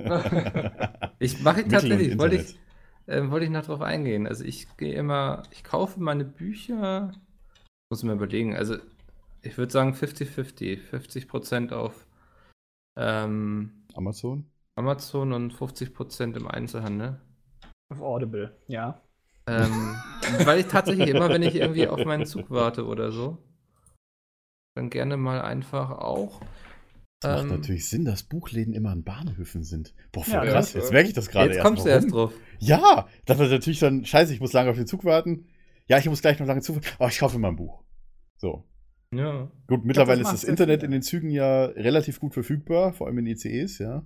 Ich mache tatsächlich, wollte ich, ähm, wollte ich noch drauf eingehen. Also ich gehe immer, ich kaufe meine Bücher, muss mir überlegen, also ich würde sagen 50-50. 50% auf ähm, Amazon? Amazon und 50% im Einzelhandel. Auf Audible, ja. Ähm, weil ich tatsächlich immer, wenn ich irgendwie auf meinen Zug warte oder so, dann gerne mal einfach auch. Das macht ähm, natürlich Sinn, dass Buchläden immer an Bahnhöfen sind. Boah, voll Ja, krass. Jetzt merke ich das gerade Jetzt erst. kommst du erst drauf. Ja, das war natürlich dann, scheiße, ich muss lange auf den Zug warten. Ja, ich muss gleich noch lange Zug warten. Oh, ich kaufe mir ein Buch. So. Ja. Gut, mittlerweile das ist das Internet viel, in den Zügen ja relativ gut verfügbar, vor allem in ICEs, ja.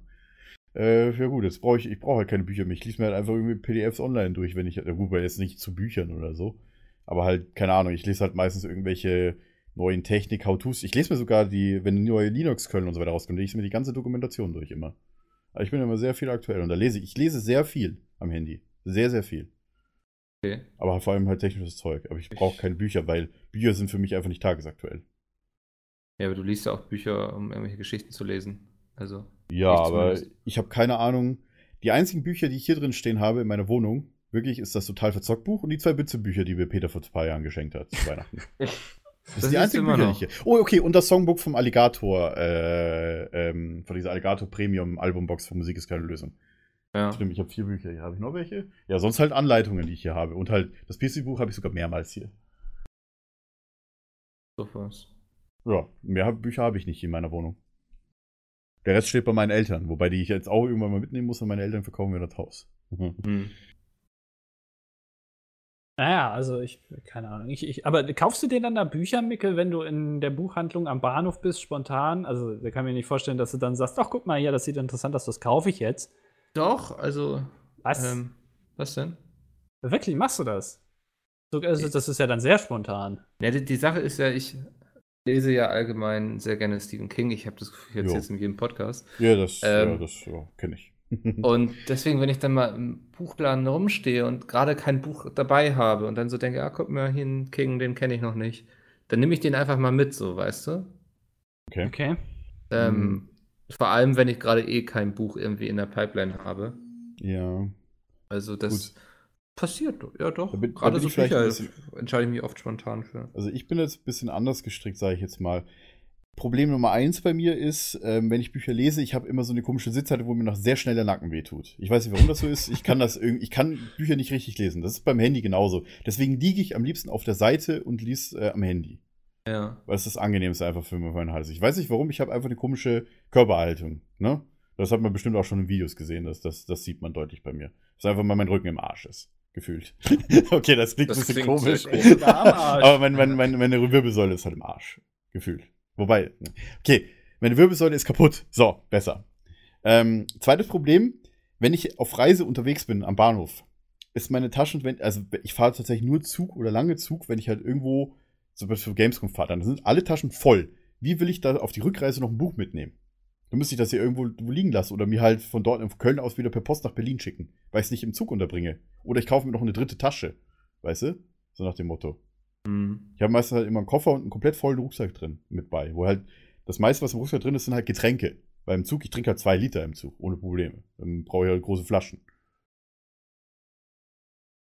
Äh, ja gut, jetzt brauche ich, ich brauche halt keine Bücher mehr. Ich lese mir halt einfach irgendwie PDFs online durch, wenn ich, ja gut, weil jetzt nicht zu Büchern oder so. Aber halt, keine Ahnung, ich lese halt meistens irgendwelche neuen Technik, How-Tos. Ich lese mir sogar die, wenn neue Linux-Köln und so weiter rauskommen, lese ich mir die ganze Dokumentation durch immer. Aber ich bin immer sehr viel aktuell und da lese ich, ich lese sehr viel am Handy. Sehr, sehr viel. Okay. Aber vor allem halt technisches Zeug. Aber ich brauche keine Bücher, weil Bücher sind für mich einfach nicht tagesaktuell. Ja, aber du liest ja auch Bücher, um irgendwelche Geschichten zu lesen. Also. Ja, Ich aber zumindest. ich habe keine Ahnung. Die einzigen Bücher, die ich hier drin stehen habe in meiner Wohnung, wirklich ist das total verzockt Buch und die zwei Bitze-Bücher, die mir Peter vor ein paar Jahren geschenkt hat zu Weihnachten. Das, Das sind die einzigen Bücher, die ich hier. Oh, okay, und das Songbook vom Alligator, äh, ähm, von dieser Alligator Premium Albumbox von Musik ist keine Lösung. Ja. Stimmt, ich habe vier Bücher hier. Habe ich noch welche? Ja, sonst halt Anleitungen, die ich hier habe. Und halt das PC-Buch habe ich sogar mehrmals hier. So was. Ja, mehr Bücher habe ich nicht in meiner Wohnung. Der Rest steht bei meinen Eltern, wobei die ich jetzt auch irgendwann mal mitnehmen muss und meine Eltern verkaufen mir das Haus. Mhm. Hm. Naja, also ich, keine Ahnung. Ich, ich, aber kaufst du dir dann da Bücher, Mickel, wenn du in der Buchhandlung am Bahnhof bist, spontan? Also, da kann ich mir nicht vorstellen, dass du dann sagst, ach, guck mal hier, das sieht interessant aus, das kaufe ich jetzt. Doch, also. Was? Ähm, was denn? Wirklich, machst du das? So, also, das ist ja dann sehr spontan. Ja, die, die Sache ist ja, ich lese ja allgemein sehr gerne Stephen King. Ich habe das Gefühl, ich es in jedem Podcast. Ja, das, Ähm, ja, das ja, kenne ich. Und deswegen, wenn ich dann mal im Buchladen rumstehe und gerade kein Buch dabei habe und dann so denke, ah, guck mal, hier einen King, den kenne ich noch nicht, dann nehme ich den einfach mal mit, so, weißt du? Okay. Okay. Ähm, Mhm. Vor allem, wenn ich gerade eh kein Buch irgendwie in der Pipeline habe. Ja. Also das Gut. Passiert, ja doch. Da bin- da gerade bin so Bücher entscheide ich mich oft spontan für. Also ich bin jetzt ein bisschen anders gestrickt, sage ich jetzt mal. Problem Nummer eins bei mir ist, ähm, wenn ich Bücher lese, ich habe immer so eine komische Sitzhalte, wo mir noch sehr schnell der Nacken wehtut. Ich weiß nicht, warum das so ist. Ich kann das irgendwie, ich kann Bücher nicht richtig lesen. Das ist beim Handy genauso. Deswegen liege ich am liebsten auf der Seite und lese äh, am Handy. Ja. Weil es das angenehmste einfach für meinen Hals. Ich weiß nicht warum, ich habe einfach eine komische Körperhaltung. Ne? Das hat man bestimmt auch schon in Videos gesehen. Das, das, das sieht man deutlich bei mir. Dass einfach mal mein Rücken im Arsch ist. Gefühlt. okay, das klingt Das ein bisschen komisch. Aber mein, mein, mein, meine Wirbelsäule ist halt im Arsch. Gefühlt. Wobei, okay, meine Wirbelsäule ist kaputt. So, besser. Ähm, zweites Problem, wenn ich auf Reise unterwegs bin am Bahnhof, ist meine Taschen, wenn, also ich fahre tatsächlich nur Zug oder lange Zug, wenn ich halt irgendwo zum Beispiel für Gamescom fahre, dann sind alle Taschen voll. Wie will ich da auf die Rückreise noch ein Buch mitnehmen? Dann müsste ich das hier irgendwo wo liegen lassen oder mir halt von dort von Köln aus wieder per Post nach Berlin schicken, weil ich es nicht im Zug unterbringe. Oder ich kaufe mir noch eine dritte Tasche. Weißt du? So nach dem Motto. Hm. Ich habe meistens halt immer einen Koffer und einen komplett vollen Rucksack drin mit bei. Wo halt das meiste, was im Rucksack drin ist, sind halt Getränke. Weil im Zug, ich trinke halt zwei Liter im Zug, ohne Probleme. Dann brauche ich halt große Flaschen.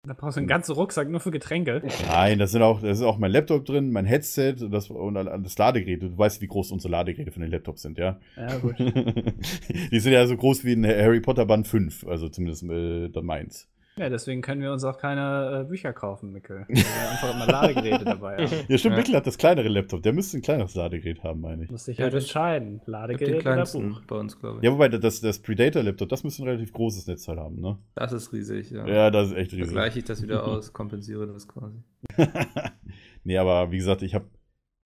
Da brauchst du einen ganzen Rucksack nur für Getränke. Nein, das sind auch, das ist auch mein Laptop drin, mein Headset und das, und das Ladegerät. Du weißt, wie groß unsere Ladegeräte von den Laptops sind, ja? Ja, gut. Die sind ja so groß wie ein Harry Potter Band 5, also zumindest äh, dann meins. Ja, deswegen können wir uns auch keine äh, Bücher kaufen, Mickel. Weil wir einfach immer Ladegeräte dabei haben. Ja, stimmt, Ja. Mikkel hat das kleinere Laptop. Der müsste ein kleineres Ladegerät haben, meine ich. Musste ich Ja, halt entscheiden. Ladegerät oder kleinsten Buch. bei uns, glaube ich. Ja, wobei das, das Predator-Laptop, das müsste ein relativ großes Netzteil haben, ne? Das ist riesig, ja. Ja, das ist echt riesig. Vergleiche ich das wieder aus, kompensiere das quasi. nee, aber wie gesagt, ich habe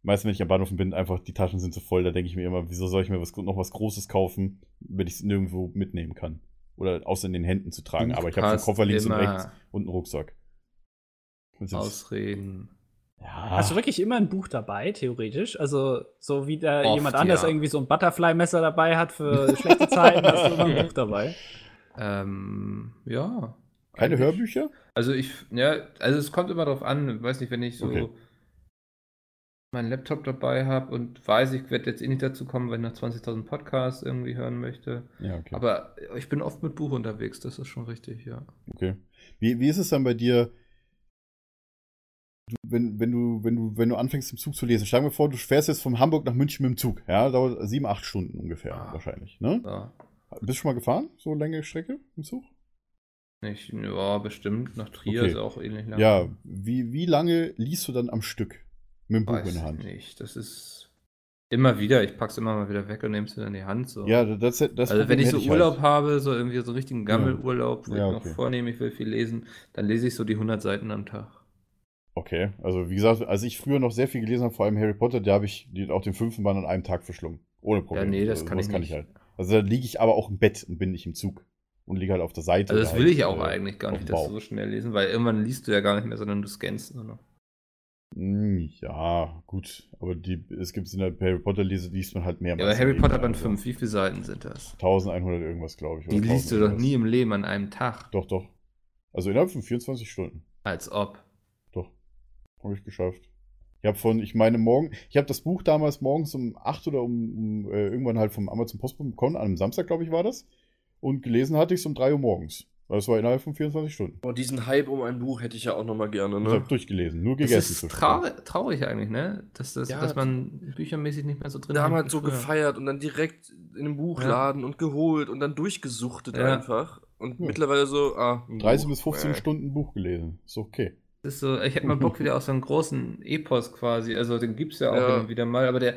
meistens, wenn ich am Bahnhof bin, einfach die Taschen sind so voll, da denke ich mir immer, wieso soll ich mir was, noch was Großes kaufen, wenn ich es nirgendwo mitnehmen kann? Oder außer in den Händen zu tragen. Aber ich habe einen Koffer links und rechts und einen Rucksack. Und Ausreden. Ja. Hast du wirklich immer ein Buch dabei, theoretisch? Also, so wie da Oft, jemand anders ja. irgendwie so ein Butterfly-Messer dabei hat für schlechte Zeiten, hast du immer ein Buch dabei. Ähm, ja. Keine Eigentlich- Hörbücher? Also ich, ja, also es kommt immer darauf an, weiß nicht, wenn ich so Okay. Meinen Laptop dabei habe und weiß, ich werde jetzt eh nicht dazu kommen, wenn ich noch 20.000 Podcasts irgendwie hören möchte. Ja, okay. Aber ich bin oft mit Buch unterwegs, das ist schon richtig, ja. okay. Wie, wie ist es dann bei dir, wenn, wenn, du, wenn, du, wenn du anfängst im Zug zu lesen? Stell dir vor, du fährst jetzt von Hamburg nach München mit dem Zug. Ja, dauert sieben, acht Stunden ungefähr Ah. wahrscheinlich. Ne? ja. Bist du schon mal gefahren? So längere Strecke im Zug? Ich, ja, bestimmt. Nach Trier Okay. ist auch ähnlich lang. Ja, wie, wie lange liest du dann am Stück mit dem Buch Weiß in der Hand? nicht. Das ist immer wieder, ich pack's immer mal wieder weg und nehme es wieder in die Hand. So. Ja, das, das also wenn ich so hätte Urlaub halt. habe, so irgendwie so richtigen Gammelurlaub, wo Ja, ich okay. noch vornehme, ich will viel lesen, dann lese ich so die 100 Seiten am Tag. Okay, also wie gesagt, als ich früher noch sehr viel gelesen habe, vor allem Harry Potter, da habe ich auch den fünften Band an einem Tag verschlungen. Ohne Probleme. nee, das Also, kann ich nicht. halt. Also da liege ich aber auch im Bett und bin nicht im Zug. Und liege halt auf der Seite. Also das will halt, ich auch äh, eigentlich gar nicht, dass du so schnell lesen, weil irgendwann liest du ja gar nicht mehr, sondern du scannst nur noch. Hm, Ja, gut. Aber die, es gibt in der Harry Potter lese, liest man halt Ja, mehrmals. aber im Harry Leben, Potter Band also 5, wie viele Seiten sind das? 1100 irgendwas, glaube ich. Die liest du 1000 doch irgendwas. nie im Leben an einem Tag. Doch, doch. Also innerhalb von 24 Stunden. Als ob. Doch. Habe ich geschafft. Ich habe von, ich meine, morgen, ich habe das Buch damals morgens um 8 oder um, um äh, irgendwann halt vom Amazon Postboten bekommen, an einem Samstag, glaube ich, war das. Und gelesen hatte ich es um 3 Uhr morgens. Das war innerhalb von 24 Stunden. Boah, diesen Hype um ein Buch hätte ich ja auch nochmal gerne, Ich ne? habe durchgelesen, nur Das gegessen. ist zwischendurch. traurig, traurig eigentlich, ne? Dass, das, Ja, dass man büchermäßig nicht mehr so drin Damals hängt so gefeiert und dann direkt in den Buchladen und geholt und dann durchgesuchtet Ja. einfach. Und Ja. mittlerweile so, ah. ein 30 Buch. bis 15 Äh. Stunden Buch gelesen. Ist okay. Das ist so, ich hätte mal Bock wieder auf so einen großen Epos quasi. Also den gibt's ja auch Ja. und wieder mal, aber der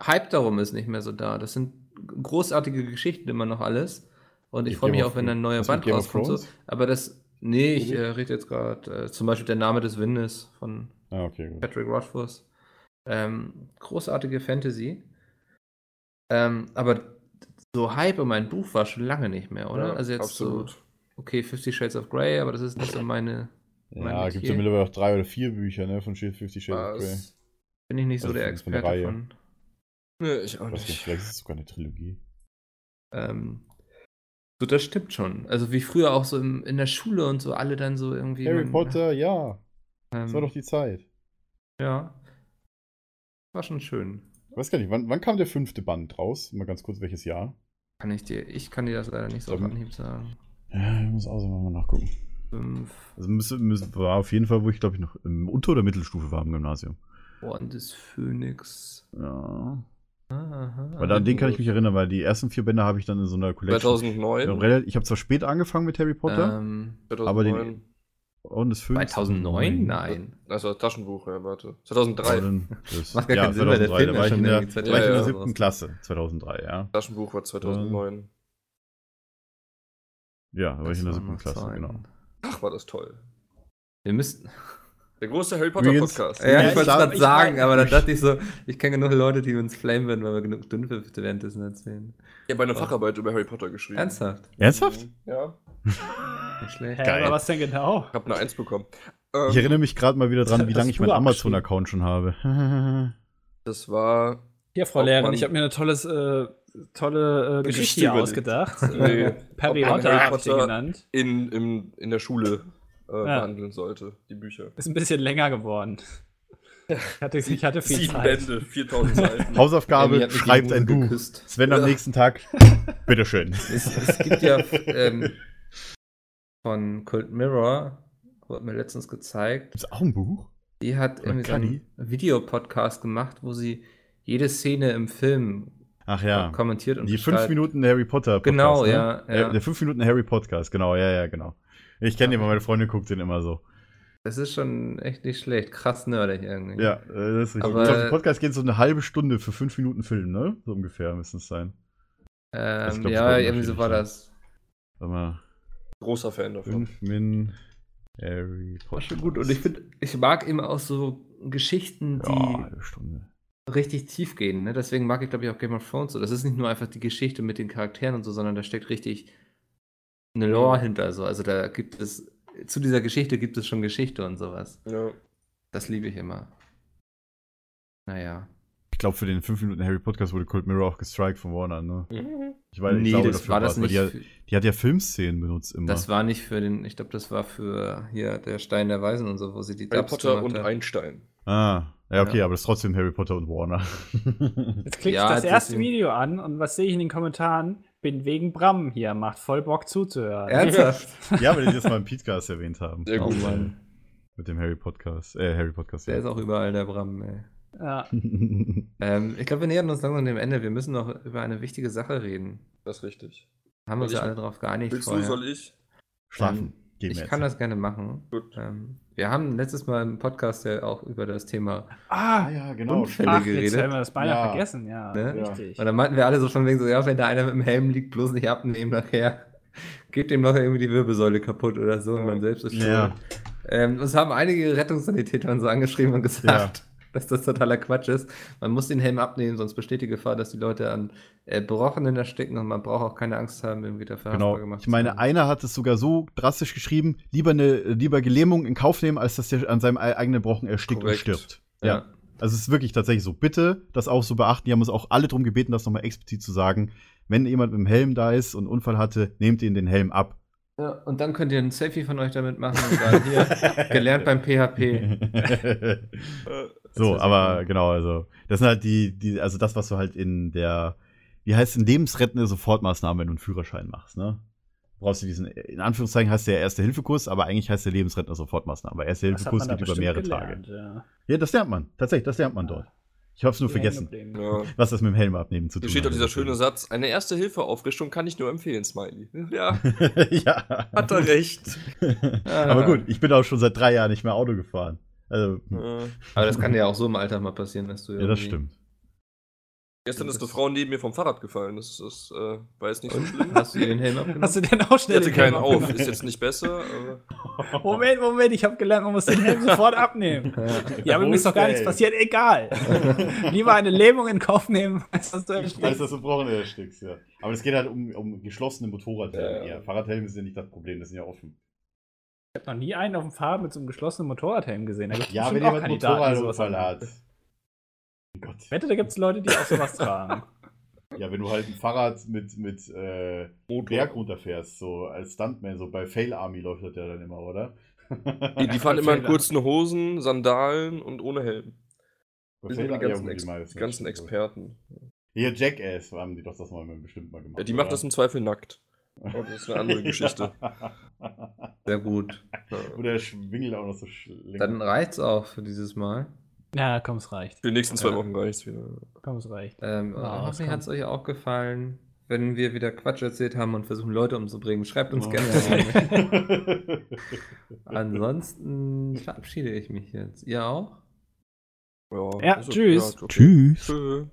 Hype darum ist nicht mehr so da. Das sind großartige Geschichten immer noch alles. Und ich freue mich auch, wenn ein neuer Band rauskommt. So. Aber das, nee, ich äh, rede jetzt gerade äh, zum Beispiel der Name des Windes von Ah, okay. Patrick Rothfuss. Ähm, großartige Fantasy. Ähm, aber so Hype um ein Buch war schon lange nicht mehr, oder? Ja, also jetzt absolut. so, okay, Fifty Shades of Grey, aber das ist nicht so meine, Ja, gibt Metier. ja mittlerweile auch drei oder vier Bücher, ne, von Fifty Shades of Grey. Bin ich nicht so Also der von der Experte Reihe. von. Nee, ich auch Ich weiß nicht, nicht. vielleicht ist es sogar eine Trilogie. Ähm, so, das stimmt schon. Also wie früher auch so im, in der Schule und so alle dann so irgendwie. Harry man- Potter, ja. Ähm, Das war doch die Zeit. Ja. War schon schön. Ich weiß gar nicht, wann, wann kam der fünfte Band raus? Mal ganz kurz, welches Jahr? Kann ich dir, ich kann dir das leider nicht so auf Anhieb sagen. Ja, ich muss auch so mal nachgucken. Fünf. Also müsste, müsste, war auf jeden Fall, wo ich glaube ich noch im Unter- oder Mittelstufe war im Gymnasium. Orden des Phönix. Ja. Aha. Weil an den kann ich mich erinnern, weil die ersten vier Bände habe ich dann in so einer Collection. 2009. Ja, relativ- Ich habe zwar spät angefangen mit Harry Potter, Ähm, 2009. aber den- und das Phönix. 2009? Nein. Also Taschenbuch, ja, warte. 2003. Aber dann- Das, Macht gar ja, keinen Sinn, weil der 2003, Film da ja war ich schon in der, war ich in der 2003 siebten. Klasse, 2003, ja. Taschenbuch war 2009. Ja, da war ich in der Das siebten Klasse, Zeiten. genau. Ach, war das toll. Wir müssten. Der große Harry Potter Podcast. Ja, Ja, ich ich wollte es gerade ich sagen, aber dann dachte ich so, ich kenne genug Leute, die uns flamen würden, weil wir genug Dünnpfiffe währenddessen erzählen. Ich habe eine Facharbeit über Harry Potter geschrieben. Ernsthaft? Ernsthaft? Ja. Nicht schlecht. Hä, Geil. aber was denn genau? Ich habe eine Eins bekommen. Ich Ähm, erinnere mich gerade mal wieder dran, wie lange ich meinen Amazon-Account schon habe. das war. Hier, Frau Lehrerin, ich habe mir eine tolles, äh, tolle äh, Geschichte ausgedacht. Nee. Äh, Harry ich Potter- genannt. in, im, in der Schule äh, Ja. behandeln sollte, die Bücher. Ist ein bisschen länger geworden. Ich hatte, ich hatte viel Sieben Zeit. Bände, 4000 Seiten. Hausaufgabe, schreibt ein Buch. geküsst. Sven am nächsten Tag, bitteschön. Es, es gibt ja ähm, von Cult Mirror, wurde mir letztens gezeigt, Gibt's auch ein Buch? die hat Oder irgendwie so einen? Videopodcast gemacht, wo sie jede Szene im Film Ach ja. kommentiert und Die fünf gestaltet. Minuten Harry Potter Podcast. Genau, ne? ja, ja. Der fünf Minuten Harry Podcast, genau, ja, ja, genau. Ich kenne den, weil meine Freundin guckt den immer so. Das ist schon echt nicht schlecht. Krass nerdig irgendwie. Ja, äh, das ist richtig. Aber- ich glaube, der Podcast geht so eine halbe Stunde für fünf Minuten Film, ne? So ungefähr müssen es sein. Ähm, glaub ja, irgendwie so war das. Sag mal, Großer Fan davon. fünf Min Harry Potter. War schon gut. Und ich finde, ich mag immer auch so Geschichten, die Ja, halbe Stunde. richtig tief gehen. Ne? Deswegen mag ich, glaube ich, auch Game of Thrones so. Das ist nicht nur einfach die Geschichte mit den Charakteren und so, sondern da steckt richtig eine Lore hinter. So. Also da gibt es, zu dieser Geschichte gibt es schon Geschichte und sowas. Ja. Das liebe ich immer. Naja. Ich glaube, für den fünf Minuten Harry Podcast wurde Cold Mirror auch gestrikt von Warner, ne? Mhm. Ich weiß, ich nee, glaube, das war das nicht. Die, hat- die hat ja Filmszenen benutzt immer. das war nicht für den, ich glaube, das war für hier der Stein der Weisen und so, wo sie die Harry Dubs Potter und hat. Einstein. ah, ja, okay, Ja. aber das ist trotzdem Harry Potter und Warner. Jetzt klicke Ja, ich das erste deswegen- Video an und was sehe ich in den Kommentaren? Bin wegen Bram hier, macht voll Bock zuzuhören. Ernsthaft? ja, weil die das mal im Podcast erwähnt haben. Sehr gut. Mann. Mit dem Harry Podcast. Äh, Harry Podcast. Der ist auch überall der Bram, ey. Ja. Ähm, ich glaube, wir nähern uns langsam dem Ende. Wir müssen noch über eine wichtige Sache reden. Das ist richtig. Haben wir uns Soll ja alle darauf geeinigt Willst vorher. du, soll ich? Schlafen. Ich kann jetzt. das gerne machen. Gut. Ähm, wir haben letztes Mal im Podcast ja auch über das Thema Ah, ja, Unfälle ach, jetzt geredet. haben wir das beinahe Ja. vergessen. Ja, Ne? richtig. Und dann meinten wir alle so von wegen so, ja, wenn da einer mit dem Helm liegt, bloß nicht abnehmen nachher. Geht dem noch irgendwie die Wirbelsäule kaputt oder so und man selbst ist schuld. Ja. Ähm, uns haben einige Rettungssanitäter und so angeschrieben und gesagt, dass das totaler Quatsch ist. Man muss den Helm abnehmen, sonst besteht die Gefahr, dass die Leute an äh, Brochenen ersticken und man braucht auch keine Angst haben, irgendwie dafür Genau. gemacht Ich meine, einer hat es sogar so drastisch geschrieben, lieber eine lieber Gelähmung in Kauf nehmen, als dass der an seinem eigenen Brochen erstickt Korrekt. und stirbt. Ja. Also es ist wirklich tatsächlich so. Bitte das auch so beachten. Die haben uns auch alle darum gebeten, das nochmal explizit zu sagen. Wenn jemand mit dem Helm da ist und einen Unfall hatte, nehmt ihn den Helm ab. Ja, und dann könnt ihr ein Selfie von euch damit machen und sagen, hier, gelernt beim PHP. Äh, so, aber cool. genau, also das sind halt die, die, also das, was du halt in der, wie heißt es, in lebensrettende Sofortmaßnahmen, wenn du einen Führerschein machst, ne? Brauchst du diesen, in Anführungszeichen heißt der Erste-Hilfe-Kurs, aber eigentlich heißt der lebensrettende Sofortmaßnahmen, weil Erste-Hilfe-Kurs geht über mehrere gelernt, Tage. Ja. Ja, das lernt man. Tatsächlich, das lernt man dort. Ich hab's nur Die vergessen, ja. was das mit dem Helm abnehmen zu tun Hier steht doch hat. dieser schöne Satz: Eine Erste-Hilfe-Aufrichtung kann ich nur empfehlen, Smiley. Ja, ja. hat er recht. Aber gut, ich bin auch schon seit drei Jahren nicht mehr Auto gefahren. Also, Äh, Aber das kann ja auch so im Alltag mal passieren, dass du ja, das stimmt. Gestern ist eine Frau neben mir vom Fahrrad gefallen. Das, das äh, war jetzt nicht so schlimm. Hast du den Helm abgenommen? Hast du denn auch Ich schnell hatte den Helm keinen auf. Ist jetzt nicht besser, aber Moment, Moment, ich habe gelernt, man muss den Helm sofort abnehmen. Ja, aber mir ist ist doch gar nichts passiert, egal. Lieber eine Lähmung in Kauf nehmen, als dass du Als erstickst. das Gebrochene erstickst, ja. Aber es geht halt um, um geschlossene Motorradhelme. Ja, ja. Fahrradhelme sind ja nicht das Problem, das sind ja offen. Ich habe noch nie einen auf dem Fahrrad mit so einem geschlossenen Motorradhelm gesehen. Ja, wenn jemand einen Motorradunfall haben. hat. Oh Gott. Ich wette, da gibt es Leute, die auch sowas tragen. Ja, wenn du halt ein Fahrrad mit, mit äh. Berg runterfährst, so als Stuntman, so bei Fail Army läuft das ja dann immer, oder? die, die fahren immer in kurzen Hosen, Sandalen und ohne Helm. Bei Das sind Fail die Army, ganzen, Ex die ganzen. Experten. Hier, Jackass haben die doch das mal bestimmt mal gemacht. Ja, die oder? das im Zweifel nackt. Aber das ist eine andere Geschichte. Sehr gut. Oder der Schwingel auch noch so schlägt. Dann reicht's auch für dieses Mal. Ja, komm, es reicht. Für die nächsten zwei Ja. Wochen reicht's wieder. Komm, es reicht. Ähm, Ja, hoffentlich das hat es euch auch gefallen. Wenn wir wieder Quatsch erzählt haben und versuchen, Leute umzubringen, schreibt uns Oh. gerne. Ansonsten verabschiede ich mich jetzt. Ihr auch? Ja, tschüss. okay. Tschüss. Tschö.